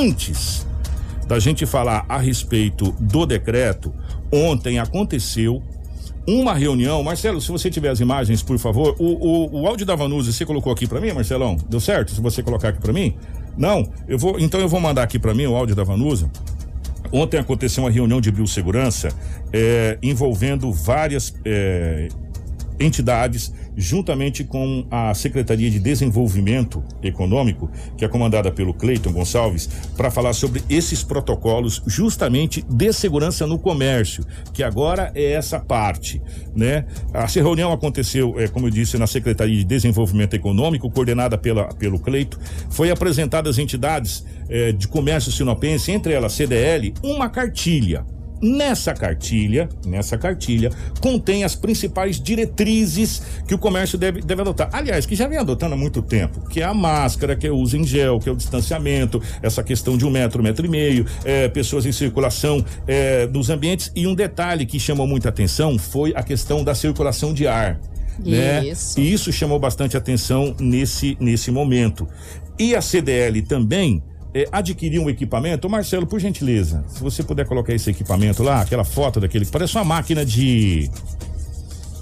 da gente falar a respeito do decreto, ontem aconteceu uma reunião. Marcelo, se você tiver as imagens, por favor. O, o, o áudio da Vanusa, você colocou aqui para mim, Marcelão? Deu certo? Se você colocar aqui para mim? Não? Eu vou, então eu vou mandar aqui para mim o áudio da Vanusa. Ontem aconteceu uma reunião de biossegurança eh, envolvendo várias eh, entidades, juntamente com a Secretaria de Desenvolvimento Econômico, que é comandada pelo Cleiton Gonçalves, para falar sobre esses protocolos justamente de segurança no comércio, que agora é essa parte, né? A reunião aconteceu, é, como eu disse, na Secretaria de Desenvolvimento Econômico, coordenada pela, pelo Cleito. Foi apresentada às entidades eh, de comércio sinopense, entre elas CDL, uma cartilha. Nessa cartilha, nessa cartilha, contém as principais diretrizes que o comércio deve, deve adotar. Aliás, que já vem adotando há muito tempo, que é a máscara, que é o uso em gel, que é o distanciamento, essa questão de um metro, metro e meio, é, pessoas em circulação é, nos ambientes. E um detalhe que chamou muita atenção foi a questão da circulação de ar. Né? Isso. E isso chamou bastante atenção nesse, nesse momento. E a CDL também é, adquiriu um equipamento. Marcelo, por gentileza, se você puder colocar esse equipamento lá, aquela foto daquele. Parece uma máquina de.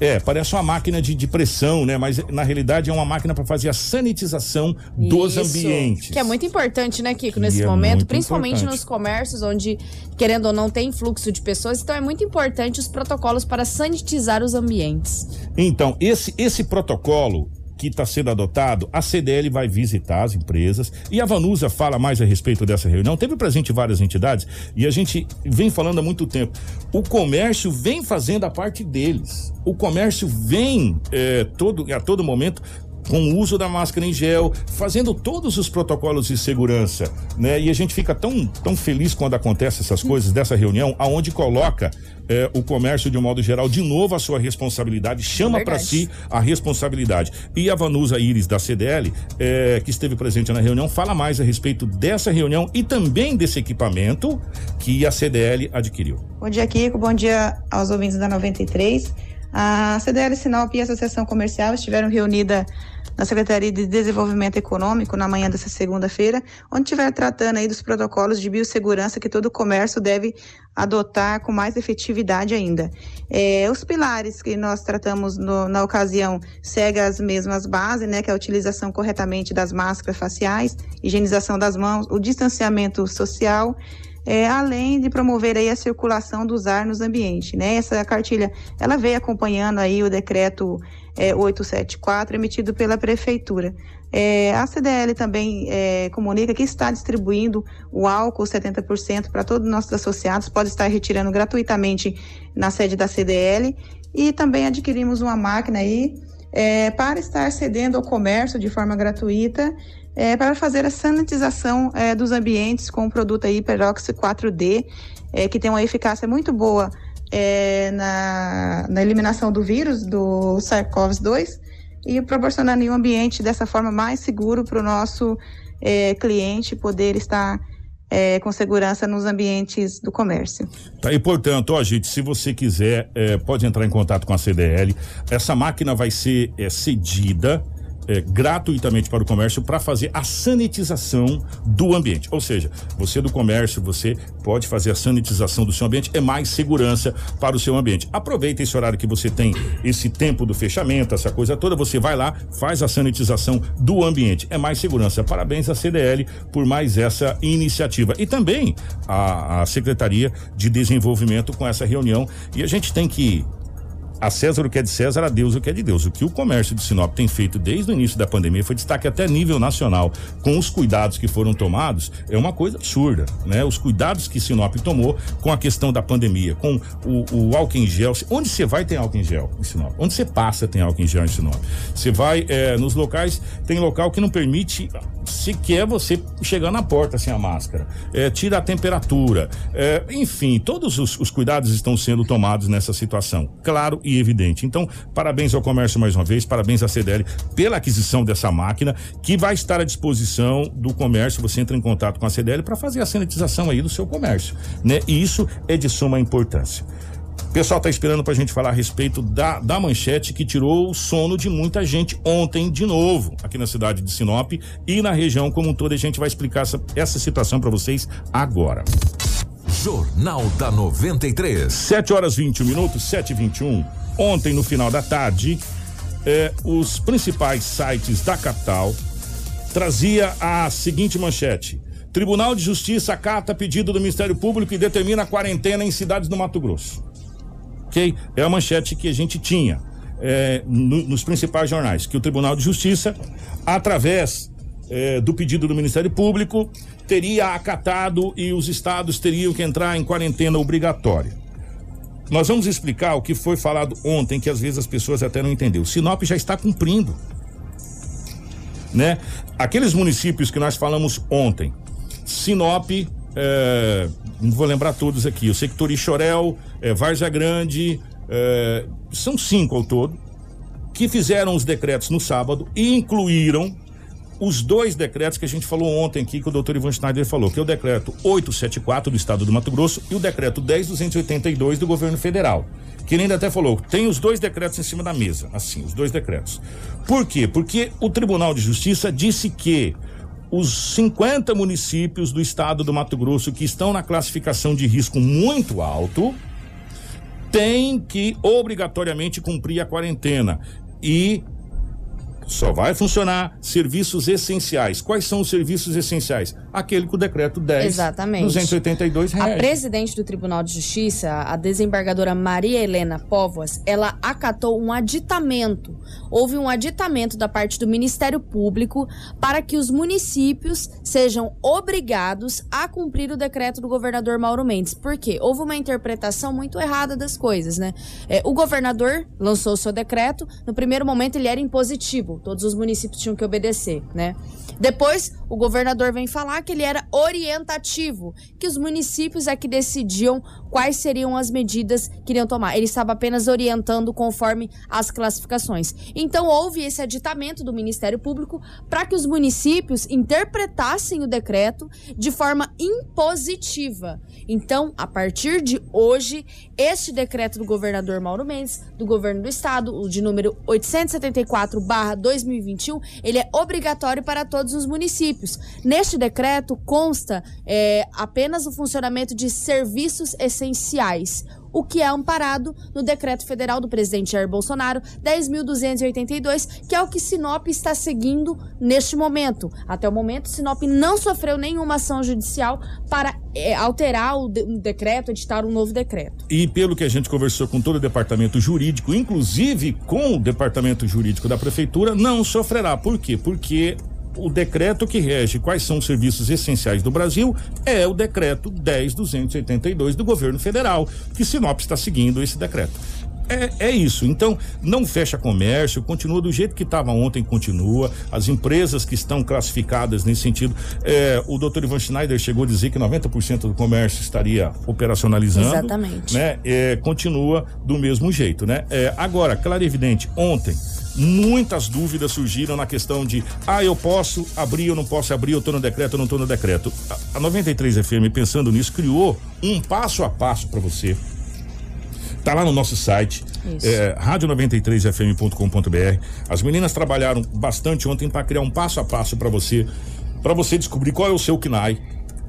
É, parece uma máquina de, de pressão, né? Mas na realidade é uma máquina para fazer a sanitização dos Isso, ambientes. Que é muito importante, né, Kiko, Que nesse é momento, principalmente importante. nos comércios, onde, querendo ou não, tem fluxo de pessoas. Então é muito importante os protocolos para sanitizar os ambientes. Então, esse, esse protocolo que está sendo adotado, a CDL vai visitar as empresas e a Vanusa fala mais a respeito dessa reunião. Teve presente várias entidades e a gente vem falando há muito tempo. O comércio vem fazendo a parte deles. O comércio vem eh, todo, a todo momento com o uso da máscara em gel, fazendo todos os protocolos de segurança, né? E a gente fica tão, tão feliz quando acontece essas coisas dessa reunião, aonde coloca é, o comércio de um modo geral de novo a sua responsabilidade, chama para si a responsabilidade. E a Vanusa Iris da CDL, é, que esteve presente na reunião, fala mais a respeito dessa reunião e também desse equipamento que a CDL adquiriu. Bom dia, Kiko. Bom dia aos ouvintes da 93. A CDL Sinop e a Associação Comercial estiveram reunidas na Secretaria de Desenvolvimento Econômico na manhã dessa segunda-feira, onde estiver tratando aí dos protocolos de biossegurança que todo comércio deve adotar com mais efetividade ainda. É, os pilares que nós tratamos no, na ocasião seguem as mesmas bases, né, que é a utilização corretamente das máscaras faciais, higienização das mãos, o distanciamento social, é, além de promover aí a circulação dos ar nos ambientes, né? Essa cartilha, ela veio acompanhando aí o decreto é, 874 emitido pela prefeitura. É, a CDL também é, comunica que está distribuindo o álcool 70% para todos os nossos associados, pode estar retirando gratuitamente na sede da CDL e também adquirimos uma máquina aí é, para estar cedendo ao comércio de forma gratuita é, para fazer a sanitização é, dos ambientes com o produto aí Perox 4D, é, que tem uma eficácia muito boa é, na, na, eliminação do vírus, do SARS-CoV-2, e proporcionando um ambiente dessa forma mais seguro para o nosso é, cliente poder estar é, com segurança nos ambientes do comércio. Tá, e portanto, ó, gente, se você quiser, é, pode entrar em contato com a CDL. Essa máquina vai ser é, cedida é, gratuitamente para o comércio para fazer a sanitização do ambiente. Ou seja, você do comércio, você pode fazer a sanitização do seu ambiente, é mais segurança para o seu ambiente. Aproveita esse horário que você tem, esse tempo do fechamento, essa coisa toda, você vai lá, faz a sanitização do ambiente. É mais segurança. Parabéns à CDL por mais essa iniciativa. E também a, a Secretaria de Desenvolvimento com essa reunião. E a gente tem que a César o que é de César, a Deus o que é de Deus. O que o comércio de Sinop tem feito desde o início da pandemia foi destaque até nível nacional, com os cuidados que foram tomados, é uma coisa absurda, né? Os cuidados que Sinop tomou com a questão da pandemia, com o, o álcool em gel. Onde você vai tem álcool em gel em Sinop? Onde você passa tem álcool em gel em Sinop? Você vai é, nos locais, tem local que não permite sequer você chegar na porta sem a máscara. É, tira a temperatura. É, enfim, todos os, os cuidados estão sendo tomados nessa situação. Claro e evidente. Então, parabéns ao comércio mais uma vez, parabéns à CDL pela aquisição dessa máquina que vai estar à disposição do comércio. Você entra em contato com a CDL para fazer a sanitização aí do seu comércio, né? E isso é de suma importância. O pessoal está esperando para a gente falar a respeito da, da manchete que tirou o sono de muita gente ontem, de novo, aqui na cidade de Sinop e na região como um todo. A gente vai explicar essa, essa situação para vocês agora. Jornal da 93. 7 horas 21 minutos, 7 e 21 Ontem, no final da tarde, eh, os principais sites da capital trazia a seguinte manchete. Tribunal de Justiça acata pedido do Ministério Público e determina a quarentena em cidades do Mato Grosso. Ok? É a manchete que a gente tinha eh, no, nos principais jornais, que o Tribunal de Justiça, através eh, do pedido do Ministério Público, teria acatado e os estados teriam que entrar em quarentena obrigatória. Nós vamos explicar o que foi falado ontem, que às vezes as pessoas até não entenderam. Sinop já está cumprindo. Né? Aqueles municípios que nós falamos ontem, Sinop, é, não vou lembrar todos aqui, o sector Ixorel, é, Varja Grande, é, são cinco ao todo, que fizeram os decretos no sábado e incluíram os dois decretos que a gente falou ontem aqui, que o doutor Ivan Schneider falou, que é o decreto 874 do estado do Mato Grosso e o decreto 10282 do governo federal. Que ele ainda até falou, tem os dois decretos em cima da mesa, assim, os dois decretos. Por quê? Porque o Tribunal de Justiça disse que os 50 municípios do estado do Mato Grosso que estão na classificação de risco muito alto têm que obrigatoriamente cumprir a quarentena. E só vai funcionar serviços essenciais. Quais são os serviços essenciais? Aquele que o decreto 10 Exatamente. 282 reais. A presidente do Tribunal de Justiça, a desembargadora Maria Helena Póvoas, ela acatou um aditamento. Houve um aditamento da parte do Ministério Público para que os municípios sejam obrigados a cumprir o decreto do governador Mauro Mendes. Por quê? Houve uma interpretação muito errada das coisas, né? É, o governador lançou o seu decreto, no primeiro momento ele era impositivo todos os municípios tinham que obedecer, né? Depois, o governador vem falar que ele era orientativo, que os municípios é que decidiam quais seriam as medidas que iriam tomar. Ele estava apenas orientando conforme as classificações. Então, houve esse aditamento do Ministério Público para que os municípios interpretassem o decreto de forma impositiva. Então, a partir de hoje, este decreto do governador Mauro Mendes, do governo do estado, o de número 874/2021, ele é obrigatório para todos os municípios. Neste decreto consta é, apenas o funcionamento de serviços essenciais o que é amparado no decreto federal do presidente Jair Bolsonaro 10.282, que é o que Sinop está seguindo neste momento. Até o momento, Sinop não sofreu nenhuma ação judicial para é, alterar o, de, decreto, editar um novo decreto. E pelo que a gente conversou com todo o departamento jurídico, inclusive com o departamento jurídico da prefeitura, não sofrerá. Por quê? Porque o decreto que rege quais são os serviços essenciais do Brasil é o decreto 10.282 do governo federal, que Sinop está seguindo esse decreto. É, é, isso. Então, não fecha comércio, continua do jeito que estava ontem, continua. As empresas que estão classificadas nesse sentido. É, o doutor Ivan Schneider chegou a dizer que 90% do comércio estaria operacionalizando. Exatamente. Né? É, continua do mesmo jeito, né? É, agora, claro e evidente, ontem muitas dúvidas surgiram na questão de ah, eu posso abrir, eu não posso abrir, eu estou no decreto, eu não estou no decreto. A, a 93 FM, pensando nisso, criou um passo a passo para você. Tá lá no nosso site, é, radio93fm.com.br. As meninas trabalharam bastante ontem para criar um passo a passo para você, para você descobrir qual é o seu KNAI,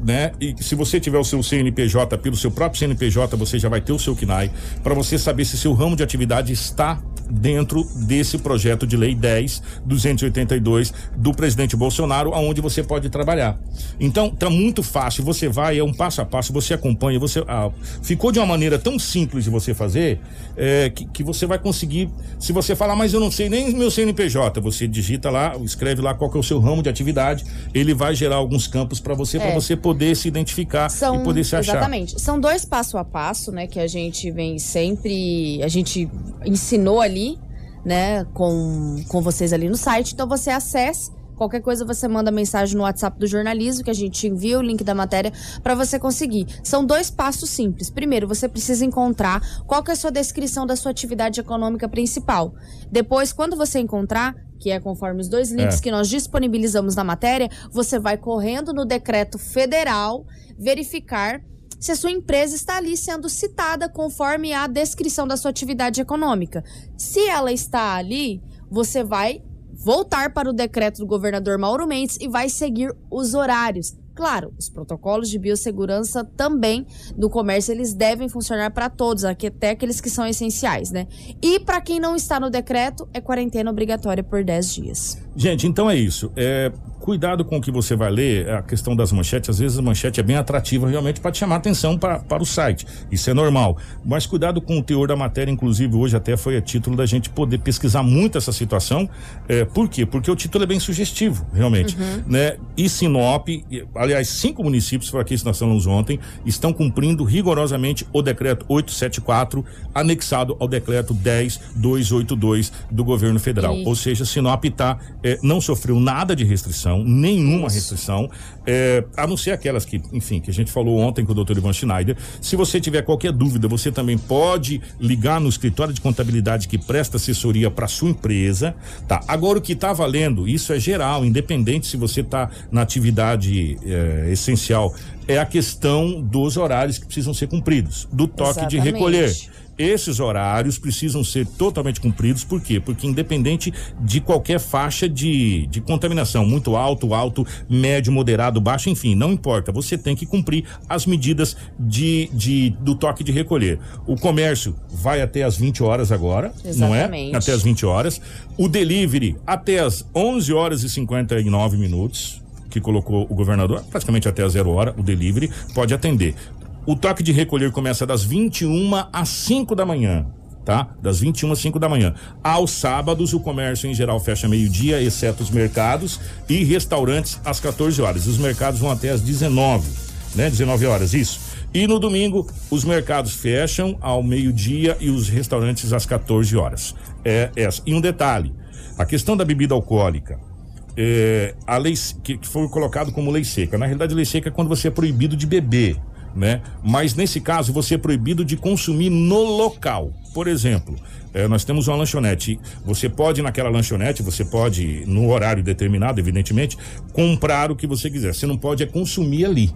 né? E se você tiver o seu CNPJ pelo seu próprio CNPJ, você já vai ter o seu KNAI para você saber se seu ramo de atividade está dentro desse projeto de lei 10 282 do presidente Bolsonaro, aonde você pode trabalhar. Então, tá muito fácil, você vai, é um passo a passo, você acompanha, você ah, ficou de uma maneira tão simples de você fazer, é, que, que você vai conseguir, se você falar, mas eu não sei nem meu CNPJ, você digita lá, escreve lá qual que é o seu ramo de atividade, ele vai gerar alguns campos para você, é. para você poder se identificar São, e poder se achar. Exatamente. São dois passo a passo, né, que a gente vem sempre, a gente ensinou ali ali, né, com, com vocês ali no site. Então você acesse. Qualquer coisa você manda mensagem no WhatsApp do jornalismo, que a gente envia o link da matéria para você conseguir. São dois passos simples. Primeiro, você precisa encontrar qual é a sua descrição da sua atividade econômica principal. Depois, quando você encontrar, que é conforme os dois links é. que nós disponibilizamos na matéria, você vai correndo no decreto federal verificar se a sua empresa está ali sendo citada conforme a descrição da sua atividade econômica. Se ela está ali, você vai voltar para o decreto do governador Mauro Mendes e vai seguir os horários. Claro, os protocolos de biossegurança também do comércio eles devem funcionar para todos, até aqueles que são essenciais, né? E para quem não está no decreto, é quarentena obrigatória por 10 dias. Gente, então é isso. É, cuidado com o que você vai ler, a questão das manchetes, às vezes a manchete é bem atrativa realmente para te chamar atenção pra, para o site. Isso é normal. Mas cuidado com o teor da matéria, inclusive hoje até foi a título da gente poder pesquisar muito essa situação. É, por quê? Porque o título é bem sugestivo, realmente. Uhum. Né? E Sinop, aliás, cinco municípios, foi aqui nós falamos ontem, estão cumprindo rigorosamente o decreto 874, anexado ao decreto 10282 do governo federal. E... Ou seja, Sinop tá, é, não sofreu nada de restrição restrição, nenhuma Isso. restrição, é, a não ser aquelas que, enfim, que a gente falou ontem com o doutor Ivan Schneider. Se você tiver qualquer dúvida, você também pode ligar no escritório de contabilidade que presta assessoria para sua empresa, tá? Agora o que está valendo, isso é geral, independente se você está na atividade é, essencial, é a questão dos horários que precisam ser cumpridos, do toque Exatamente. de recolher. Esses horários precisam ser totalmente cumpridos, por quê? Porque independente de qualquer faixa de, de contaminação, muito alto, alto, médio, moderado, baixo, enfim, não importa, você tem que cumprir as medidas de, de do toque de recolher. O comércio vai até as 20 horas agora, Exatamente. não é? Até as 20 horas. O delivery até as 11 horas e 59 minutos que colocou o governador, praticamente até a zero hora, o delivery, pode atender. O toque de recolher começa das 21 às 5 da manhã. Tá? Das 21 às 5 da manhã. Aos sábados, o comércio em geral fecha meio-dia, exceto os mercados e restaurantes às 14 horas. Os mercados vão até às 19, né? 19 horas, isso. E no domingo, os mercados fecham ao meio-dia e os restaurantes às 14 horas. É essa. E um detalhe: A questão da bebida alcoólica. É, a lei que, que foi colocado como lei seca. Na realidade, lei seca é quando você é proibido de beber, né? Mas nesse caso, você é proibido de consumir no local. Por exemplo, é, nós temos uma lanchonete. Você pode, naquela lanchonete, você pode, no horário determinado, evidentemente, comprar o que você quiser. Você não pode é consumir ali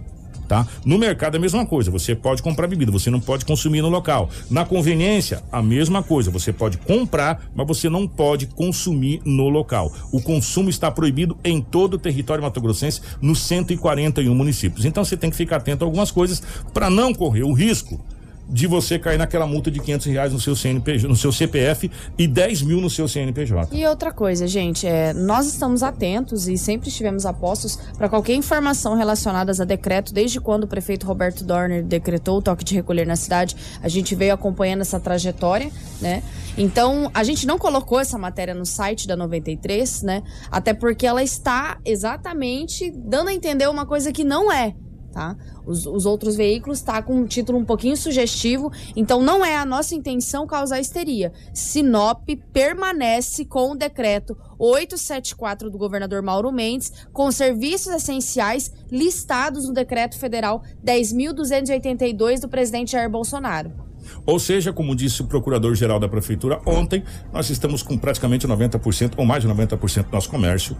tá? No mercado é a mesma coisa, você pode comprar bebida, você não pode consumir no local. Na conveniência, a mesma coisa, você pode comprar, mas você não pode consumir no local. O consumo está proibido em todo o território mato-grossense, nos 141 municípios. Então você tem que ficar atento a algumas coisas para não correr o risco de você cair naquela multa de 500 reais no seu CNPJ, no seu CPF e 10 mil no seu CNPJ. E outra coisa, gente, é, nós estamos atentos e sempre estivemos apostos para qualquer informação relacionada a decreto, desde quando o prefeito Roberto Dorner decretou o toque de recolher na cidade, a gente veio acompanhando essa trajetória, né? Então, a gente não colocou essa matéria no site da 93, né? Até porque ela está exatamente dando a entender uma coisa que não é tá? Os, os outros veículos tá com um título um pouquinho sugestivo, então não é a nossa intenção causar histeria. Sinop permanece com o decreto 874 do governador Mauro Mendes, com serviços essenciais listados no decreto federal 10.282 do presidente Jair Bolsonaro. Ou seja, como disse o procurador-geral da prefeitura ontem, nós estamos com praticamente 90% ou mais de 90% do nosso comércio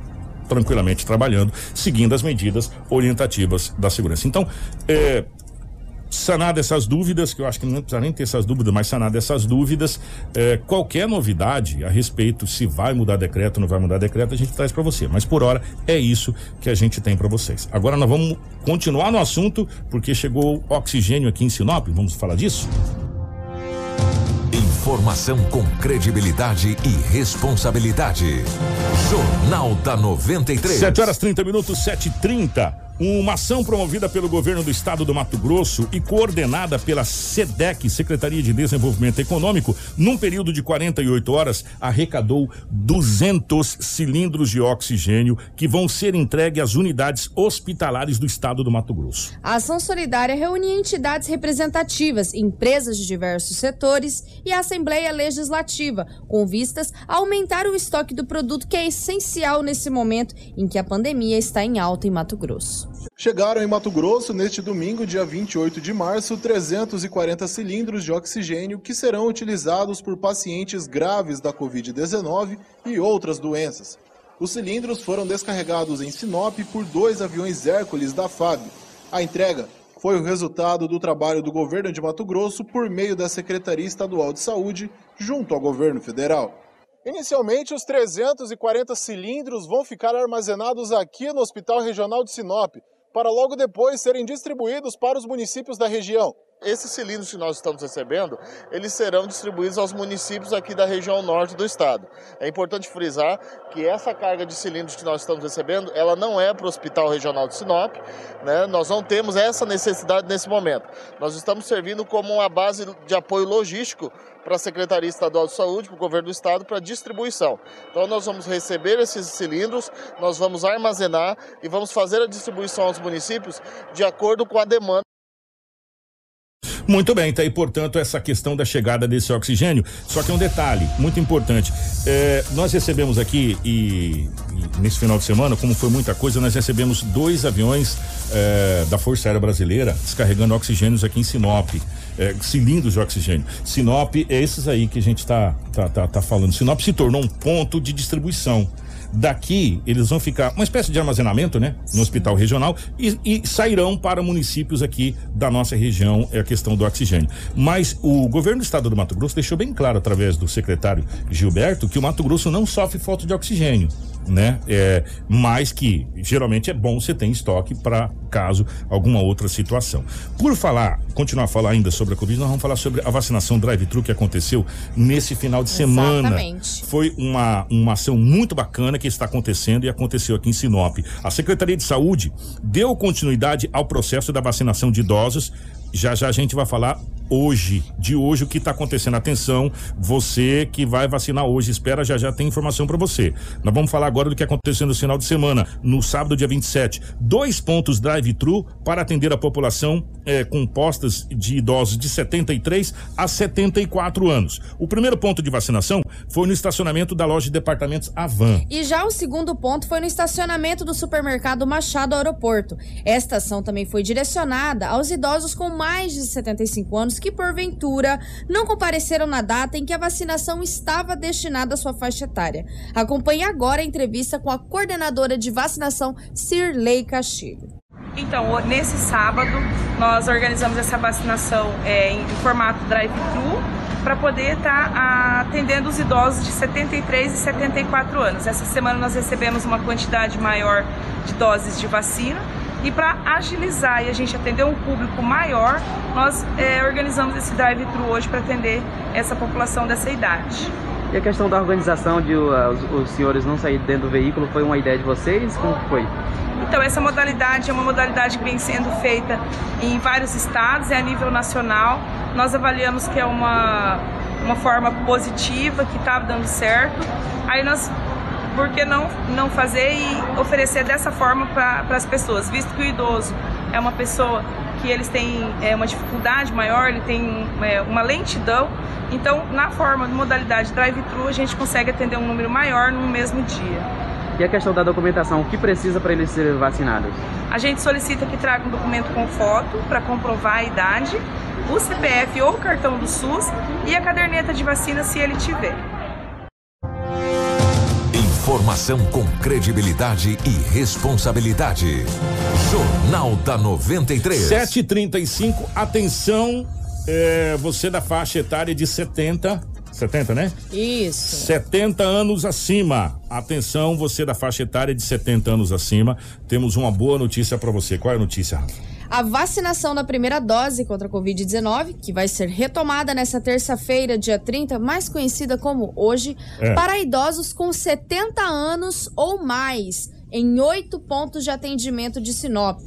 tranquilamente trabalhando, seguindo as medidas orientativas da segurança. Então, é, sanada essas dúvidas, que eu acho que não precisa nem ter essas dúvidas, mas sanada essas dúvidas, é, qualquer novidade a respeito se vai mudar decreto, não vai mudar decreto, a gente traz para você. Mas por hora é isso que a gente tem para vocês. Agora nós vamos continuar no assunto, porque chegou oxigênio aqui em Sinop, vamos falar disso? Informação com credibilidade e responsabilidade. Jornal da 93. 7 horas 30 minutos, 7 h 30 uma ação promovida pelo governo do estado do Mato Grosso e coordenada pela SEDEC, Secretaria de Desenvolvimento Econômico, num período de 48 horas, arrecadou 200 cilindros de oxigênio que vão ser entregues às unidades hospitalares do estado do Mato Grosso. A ação solidária reunia entidades representativas, empresas de diversos setores e a Assembleia Legislativa, com vistas a aumentar o estoque do produto que é essencial nesse momento em que a pandemia está em alta em Mato Grosso. Chegaram em Mato Grosso neste domingo, dia 28 de março, 340 cilindros de oxigênio que serão utilizados por pacientes graves da Covid-19 e outras doenças. Os cilindros foram descarregados em Sinop por dois aviões Hércules da FAB. A entrega foi o resultado do trabalho do governo de Mato Grosso por meio da Secretaria Estadual de Saúde junto ao governo federal. Inicialmente, os 340 cilindros vão ficar armazenados aqui no Hospital Regional de Sinop, para logo depois serem distribuídos para os municípios da região. Esses cilindros que nós estamos recebendo, eles serão distribuídos aos municípios aqui da região norte do estado. É importante frisar que essa carga de cilindros que nós estamos recebendo, ela não é para o Hospital Regional de Sinop, né? nós não temos essa necessidade nesse momento. Nós estamos servindo como uma base de apoio logístico para a Secretaria Estadual de Saúde, para o governo do estado, para distribuição. Então nós vamos receber esses cilindros, nós vamos armazenar e vamos fazer a distribuição aos municípios de acordo com a demanda. Muito bem, tá aí, portanto, essa questão da chegada desse oxigênio. Só que um detalhe muito importante. É, nós recebemos aqui, e, e, nesse final de semana, como foi muita coisa, nós recebemos dois aviões é, da Força Aérea Brasileira descarregando oxigênios aqui em Sinop. É, cilindros de oxigênio. Sinop é esses aí que a gente está tá, tá, tá falando. Sinop se tornou um ponto de distribuição. Daqui, eles vão ficar uma espécie de armazenamento, né? No hospital regional e, e sairão para municípios aqui da nossa região, é a questão do oxigênio. Mas o governo do estado do Mato Grosso deixou bem claro, através do secretário Gilberto, que o Mato Grosso não sofre falta de oxigênio né? É, mas que geralmente é bom você ter em estoque para caso alguma outra situação. Por falar, continuar a falar ainda sobre a Covid, nós vamos falar sobre a vacinação drive-thru que aconteceu nesse final de semana. Exatamente. Foi uma, uma ação muito bacana que está acontecendo e aconteceu aqui em Sinop. A Secretaria de Saúde deu continuidade ao processo da vacinação de idosos Já já a gente vai falar hoje, de hoje, o que está acontecendo. Atenção, você que vai vacinar hoje, espera, já já tem informação para você. Nós vamos falar agora do que aconteceu no final de semana, no sábado, dia 27. Dois pontos drive-thru para atender a população eh, com postas de idosos de 73 a 74 anos. O primeiro ponto de vacinação foi no estacionamento da loja de departamentos Avan. E já o segundo ponto foi no estacionamento do supermercado Machado Aeroporto. Esta ação também foi direcionada aos idosos com mais de 75 anos que, porventura, não compareceram na data em que a vacinação estava destinada à sua faixa etária. Acompanhe agora a entrevista com a coordenadora de vacinação, Cirlei Castilho. Então, nesse sábado, nós organizamos essa vacinação é, em formato drive-thru para poder estar tá, atendendo os idosos de 73 e 74 anos. Essa semana nós recebemos uma quantidade maior de doses de vacina e para agilizar e a gente atender um público maior, nós é, organizamos esse drive-thru hoje para atender essa população dessa idade. E a questão da organização de uh, os, os, senhores não saírem dentro do veículo foi uma ideia de vocês? Como foi? Então, essa modalidade é uma modalidade que vem sendo feita em vários estados, é a nível nacional. Nós avaliamos que é uma, uma forma positiva, que está dando certo. Aí nós por que não, não fazer e oferecer dessa forma para as pessoas, visto que o idoso é uma pessoa que eles têm é, uma dificuldade maior, ele tem é, uma lentidão, então na forma, modalidade drive-thru, a gente consegue atender um número maior no mesmo dia. E a questão da documentação, o que precisa para eles serem vacinados? A gente solicita que traga um documento com foto para comprovar a idade, o CPF ou o cartão do SUS e a caderneta de vacina se ele tiver. Informação com credibilidade e responsabilidade. Jornal da 93. 735, atenção, é, você da faixa etária de 70. 70, né? Isso. 70 anos acima. Atenção, você da faixa etária de 70 anos acima. Temos uma boa notícia para você. Qual é a notícia, Rafa? A vacinação da primeira dose contra a Covid-19, que vai ser retomada nessa terça-feira, dia 30, mais conhecida como hoje, é. para idosos com 70 anos ou mais, em oito pontos de atendimento de Sinop.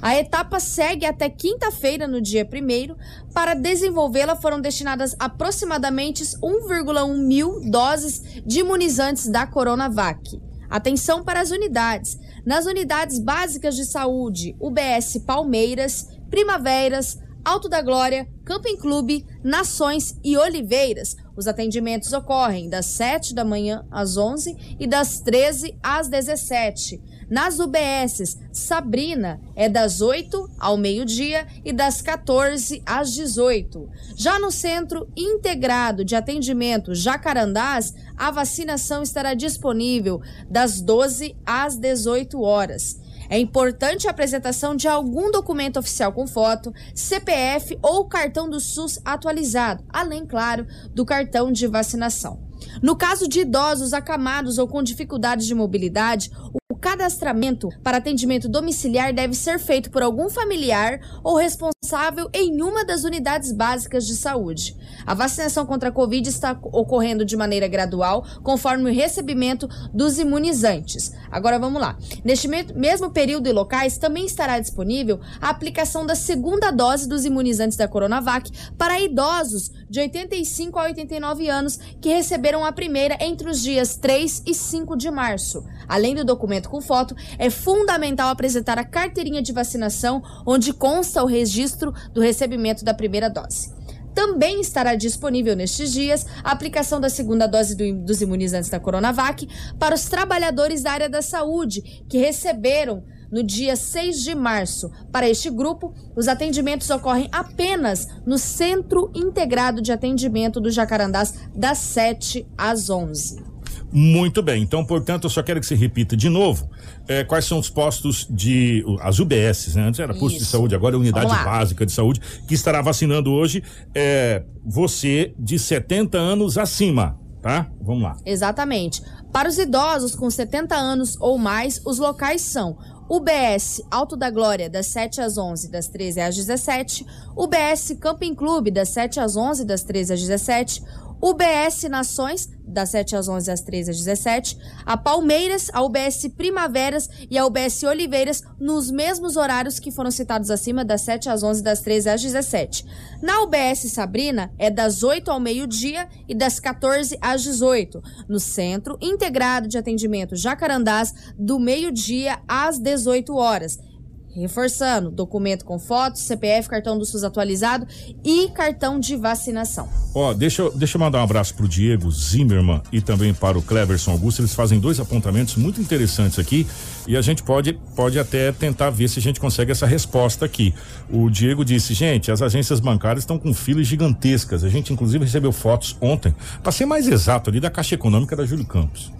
A etapa segue até quinta-feira, no dia 1 Para desenvolvê-la, foram destinadas aproximadamente 1,1 mil doses de imunizantes da Coronavac. Atenção para as unidades. Nas unidades básicas de saúde, UBS Palmeiras, Primaveras, Alto da Glória, Camping Clube, Nações e Oliveiras. Os atendimentos ocorrem das 7 da manhã às 11 e das 13 às 17. Nas UBSs, Sabrina é das 8 ao meio-dia e das 14 às 18. Já no Centro Integrado de Atendimento Jacarandás, a vacinação estará disponível das 12 às 18 horas. É importante a apresentação de algum documento oficial com foto, CPF ou cartão do SUS atualizado, além, claro, do cartão de vacinação. No caso de idosos acamados ou com dificuldades de mobilidade, o cadastramento para atendimento domiciliar deve ser feito por algum familiar ou responsável em uma das unidades básicas de saúde. A vacinação contra a Covid está ocorrendo de maneira gradual, conforme o recebimento dos imunizantes. Agora vamos lá. Neste mesmo período e locais também estará disponível a aplicação da segunda dose dos imunizantes da Coronavac para idosos de 85 a 89 anos que receberam a primeira entre os dias 3 e 5 de março. Além do documento com foto, é fundamental apresentar a carteirinha de vacinação, onde consta o registro do recebimento da primeira dose. Também estará disponível nestes dias a aplicação da segunda dose do, dos imunizantes da Coronavac para os trabalhadores da área da saúde que receberam no dia 6 de março. Para este grupo, os atendimentos ocorrem apenas no Centro Integrado de Atendimento do Jacarandás, das 7 às 11. Muito bem, então, portanto, eu só quero que você repita de novo é, quais são os postos de. as UBS, né? Antes era posto Isso. de saúde, agora é unidade básica de saúde, que estará vacinando hoje é, você de 70 anos acima, tá? Vamos lá. Exatamente. Para os idosos com 70 anos ou mais, os locais são UBS Alto da Glória, das 7 às 11, das 13 às 17. UBS Camping Clube, das 7 às 11, das 13 às 17. UBS Nações, das 7 às 11 às 13 às 17, a Palmeiras, a UBS Primaveras e a UBS Oliveiras nos mesmos horários que foram citados acima, das 7 às 11 das 13 às 17. Na UBS Sabrina é das 8 ao meio-dia e das 14 às 18. No Centro Integrado de Atendimento Jacarandás, do meio-dia às 18 horas. Reforçando, documento com fotos, CPF, cartão do SUS atualizado e cartão de vacinação. Ó, deixa, deixa eu mandar um abraço pro Diego Zimmermann e também para o Cleverson Augusto. Eles fazem dois apontamentos muito interessantes aqui e a gente pode, pode até tentar ver se a gente consegue essa resposta aqui. O Diego disse, gente, as agências bancárias estão com filas gigantescas. A gente, inclusive, recebeu fotos ontem, para ser mais exato, ali da Caixa Econômica da Júlio Campos.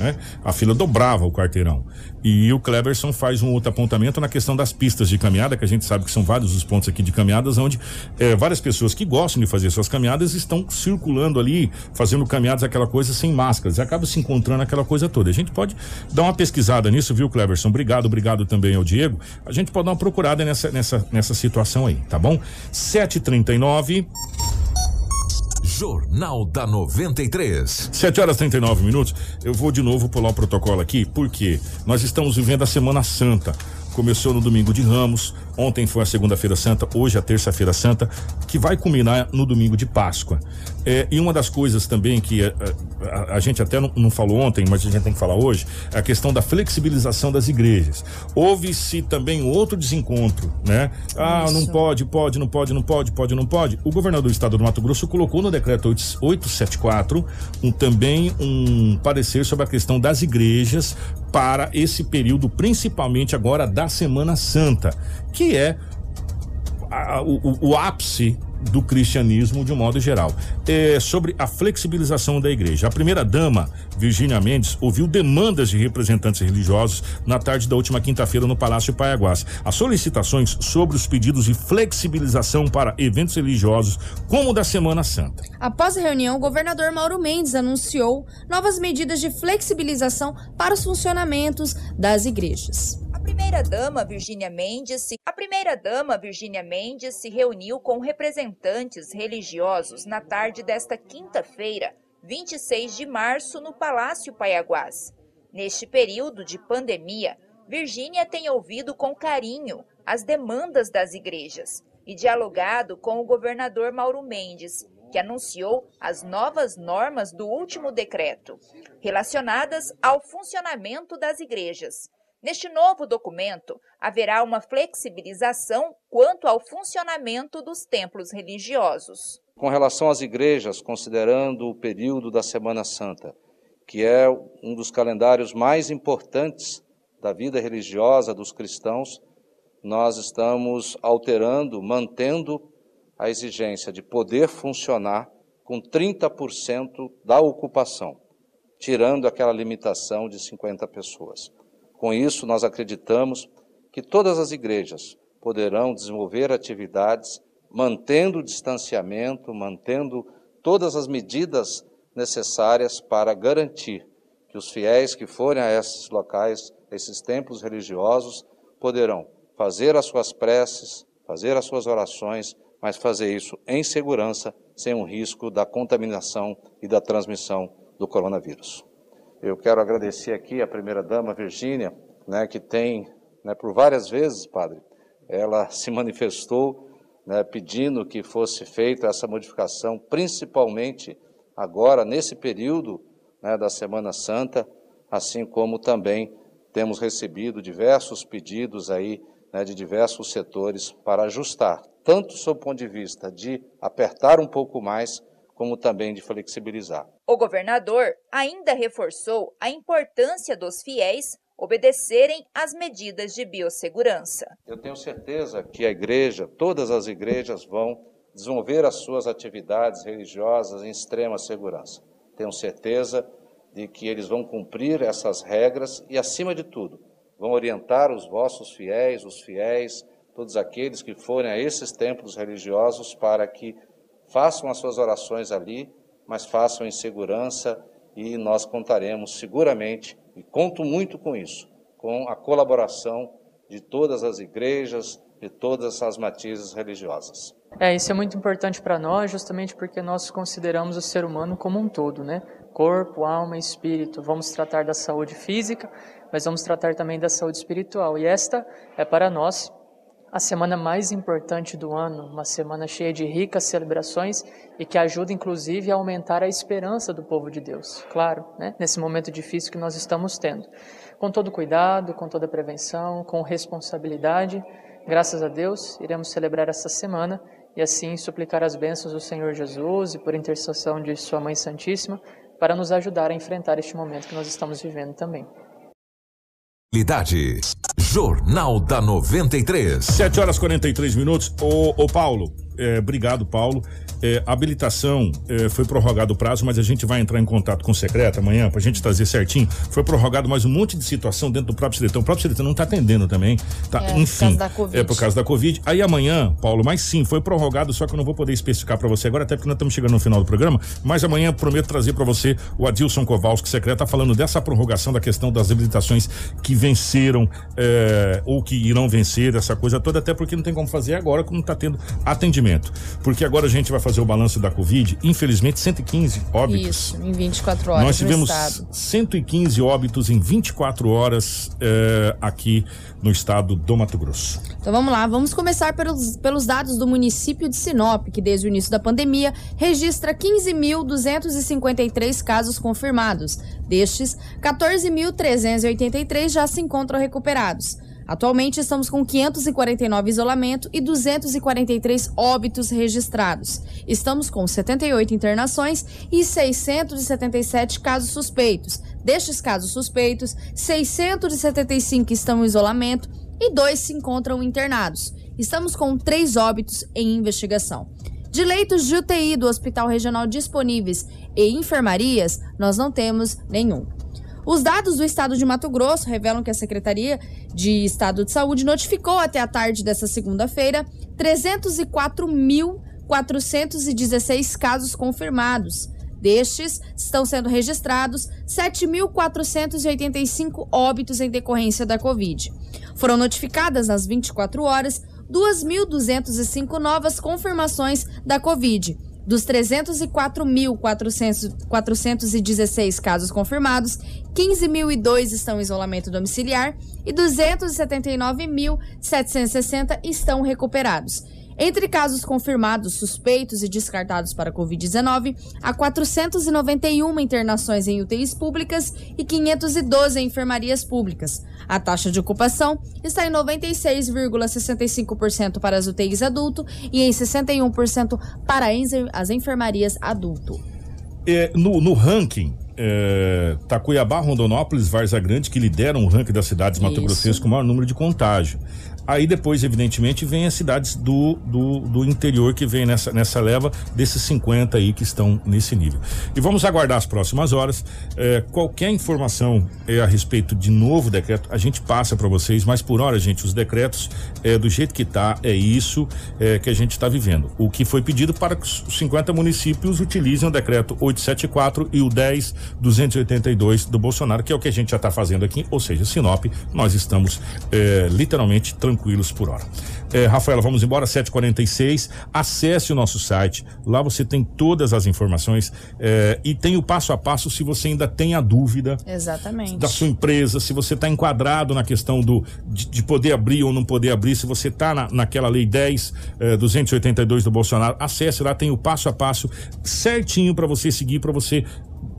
Né? A fila dobrava o quarteirão. E o Cleverson faz um outro apontamento na questão das pistas de caminhada, que a gente sabe que são vários os pontos aqui de caminhadas, onde eh, várias pessoas que gostam de fazer suas caminhadas estão circulando ali, fazendo caminhadas, aquela coisa sem máscaras, e acaba se encontrando aquela coisa toda. A gente pode dar uma pesquisada nisso, viu, Cleverson? Obrigado, obrigado também ao Diego. A gente pode dar uma procurada nessa, nessa, nessa situação aí, tá bom? 7h39. Jornal da 93. 7 horas e 39 minutos. Eu vou de novo pular o protocolo aqui, porque nós estamos vivendo a Semana Santa. Começou no domingo de Ramos, ontem foi a segunda-feira santa, hoje a terça-feira santa, que vai culminar no domingo de Páscoa. É, e uma das coisas também que é, a, a gente até não, não falou ontem, mas a gente tem que falar hoje, é a questão da flexibilização das igrejas. Houve-se também outro desencontro, né? Ah, não pode, pode, não pode, não pode, pode, não pode. O governador do estado do Mato Grosso colocou no decreto 8- 874 um, também um parecer sobre a questão das igrejas para esse período, principalmente agora da Semana Santa, que é a- o, o- ápice do cristianismo de um modo geral. É, sobre a flexibilização da igreja. A primeira dama, Virgínia Mendes, ouviu demandas de representantes religiosos na tarde da última quinta-feira no Palácio Paiaguás. As solicitações sobre os pedidos de flexibilização para eventos religiosos, como o da Semana Santa. Após a reunião, o governador Mauro Mendes anunciou novas medidas de flexibilização para os funcionamentos das igrejas. Primeira-dama Virgínia Mendes, se- a primeira-dama Virgínia Mendes se reuniu com representantes religiosos na tarde desta quinta-feira, 26 de março, no Palácio Paiaguás. Neste período de pandemia, Virgínia tem ouvido com carinho as demandas das igrejas e dialogado com o governador Mauro Mendes, que anunciou as novas normas do último decreto, relacionadas ao funcionamento das igrejas. Neste novo documento, haverá uma flexibilização quanto ao funcionamento dos templos religiosos. Com relação às igrejas, considerando o período da Semana Santa, que é um dos calendários mais importantes da vida religiosa dos cristãos, nós estamos alterando, mantendo a exigência de poder funcionar com 30% da ocupação, tirando aquela limitação de 50 pessoas. Com isso, nós acreditamos que todas as igrejas poderão desenvolver atividades mantendo o distanciamento, mantendo todas as medidas necessárias para garantir que os fiéis que forem a esses locais, a esses templos religiosos, poderão fazer as suas preces, fazer as suas orações, mas fazer isso em segurança, sem o risco da contaminação e da transmissão do coronavírus. Eu quero agradecer aqui a primeira-dama Virgínia, né, que tem, né, por várias vezes, padre, ela se manifestou né, pedindo que fosse feita essa modificação, principalmente agora, nesse período né, da Semana Santa, assim como também temos recebido diversos pedidos aí né, de diversos setores para ajustar, tanto sob o ponto de vista de apertar um pouco mais, como também de flexibilizar. O governador ainda reforçou a importância dos fiéis obedecerem às medidas de biossegurança. Eu tenho certeza que a igreja, todas as igrejas vão desenvolver as suas atividades religiosas em extrema segurança. Tenho certeza de que eles vão cumprir essas regras e, acima de tudo, vão orientar os vossos fiéis, os fiéis, todos aqueles que forem a esses templos religiosos para que façam as suas orações ali, mas façam em segurança e nós contaremos seguramente, e conto muito com isso, com a colaboração de todas as igrejas, de todas as matizes religiosas. É, isso é muito importante para nós, justamente porque nós consideramos o ser humano como um todo, né? Corpo, alma espírito. Vamos tratar da saúde física, mas vamos tratar também da saúde espiritual. E esta é para nós a semana mais importante do ano, uma semana cheia de ricas celebrações e que ajuda inclusive a aumentar a esperança do povo de Deus. Claro, né? nesse momento difícil que nós estamos tendo. Com todo cuidado, com toda prevenção, com responsabilidade, graças a Deus, iremos celebrar essa semana e assim suplicar as bênçãos do Senhor Jesus e por intercessão de Sua Mãe Santíssima para nos ajudar a enfrentar este momento que nós estamos vivendo também. Jornal da 93. 7 horas 43 minutos. Ô, ô Paulo, é, obrigado, Paulo. É, habilitação é, foi prorrogado o prazo, mas a gente vai entrar em contato com o secreto amanhã para a gente trazer certinho. Foi prorrogado mais um monte de situação dentro do próprio Seretão. O próprio Seretão não está atendendo também. Tá, É, enfim. por causa da Covid. É por causa da Covid. Aí amanhã, Paulo, mas sim, foi prorrogado, só que eu não vou poder especificar para você agora, até porque nós estamos chegando no final do programa. Mas amanhã prometo trazer para você o Adilson Kowalski, secreto, tá falando dessa prorrogação da questão das habilitações que venceram é, ou que irão vencer, essa coisa toda, até porque não tem como fazer agora, como está tendo atendimento. Porque agora a gente vai fazer o balanço da Covid, infelizmente 115 óbitos. Isso, em 24 horas Nós tivemos no estado. 115 óbitos em 24 horas eh, aqui no estado do Mato Grosso. Então vamos lá, vamos começar pelos, pelos dados do município de Sinop, que desde o início da pandemia registra 15.253 casos confirmados. Destes, 14.383 já se encontram recuperados. Atualmente estamos com 549 isolamento e 243 óbitos registrados. Estamos com 78 internações e 677 casos suspeitos. Destes casos suspeitos, 675 estão em isolamento e dois se encontram internados. Estamos com três óbitos em investigação. De leitos de UTI do Hospital Regional disponíveis e enfermarias, nós não temos nenhum. Os dados do estado de Mato Grosso revelam que a Secretaria de Estado de Saúde notificou até a tarde dessa segunda-feira 304.416 casos confirmados. Destes, estão sendo registrados 7.485 óbitos em decorrência da Covid. Foram notificadas nas 24 horas 2.205 novas confirmações da Covid. Dos 304.416 casos confirmados, 15.002 estão em isolamento domiciliar e 279.760 estão recuperados. Entre casos confirmados, suspeitos e descartados para Covid-19, há 491 internações em UTIs públicas e 512 em enfermarias públicas. A taxa de ocupação está em 96,65% para as UTIs adulto e em 61% para as enfermarias adulto. É, no, no ranking, é, tá Cuiabá, Rondonópolis, Varza Grande, que lideram o ranking das cidades mato-grossenses com o maior número de contágio. Aí depois, evidentemente, vem as cidades do, do, do, interior que vem nessa, nessa leva desses 50 aí que estão nesse nível. E vamos aguardar as próximas horas. É, qualquer informação é, a respeito de novo decreto, a gente passa para vocês, mas por hora, gente, os decretos é, do jeito que tá, é isso é, que a gente está vivendo. O que foi pedido para que os 50 municípios utilizem o decreto 874 e o 10282 do Bolsonaro, que é o que a gente já está fazendo aqui, ou seja, Sinop, nós estamos é, literalmente tranquilos por hora. É, Rafaela, vamos embora, 746. Acesse o nosso site, lá você tem todas as informações é, e tem o passo a passo se você ainda tem a dúvida Exatamente. da sua empresa, se você está enquadrado na questão do de, de, poder abrir ou não poder abrir, se você está na, naquela lei 10 é, 282 do Bolsonaro, acesse lá, tem o passo a passo certinho para você seguir, para você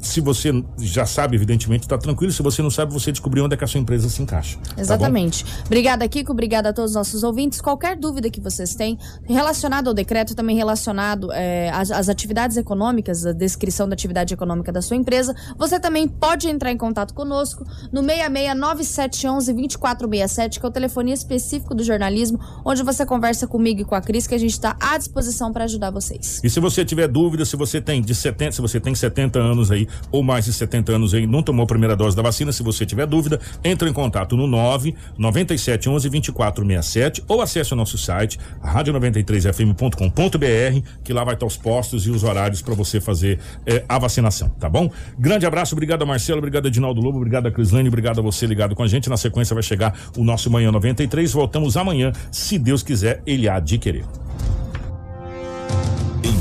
se você já sabe, evidentemente, está tranquilo. Se você não sabe, você descobriu onde é que a sua empresa se encaixa. Exatamente. Tá obrigada, Kiko. Obrigada a todos os nossos ouvintes. Qualquer dúvida que vocês têm relacionado ao decreto, também relacionado é, às, às, atividades econômicas, a descrição da atividade econômica da sua empresa, você também pode entrar em contato conosco no 669-9711-2467, que é o telefone específico do jornalismo, onde você conversa comigo e com a Cris, que a gente está à disposição para ajudar vocês. E se você tiver dúvida, se você tem de 70, se você tem 70 anos aí, ou mais de 70 anos aí, não tomou a primeira dose da vacina, se você tiver dúvida, entre em contato no 9 97 11 2467 ou acesse o nosso site radio93fm.com.br, que lá vai estar os postos e os horários para você fazer eh, a vacinação, tá bom? Grande abraço, obrigado a Marcelo, obrigado a Edinaldo Lobo, obrigado a Crislane, obrigado a você ligado com a gente. Na sequência vai chegar o nosso Manhã 93. Voltamos amanhã, se Deus quiser, ele há de querer.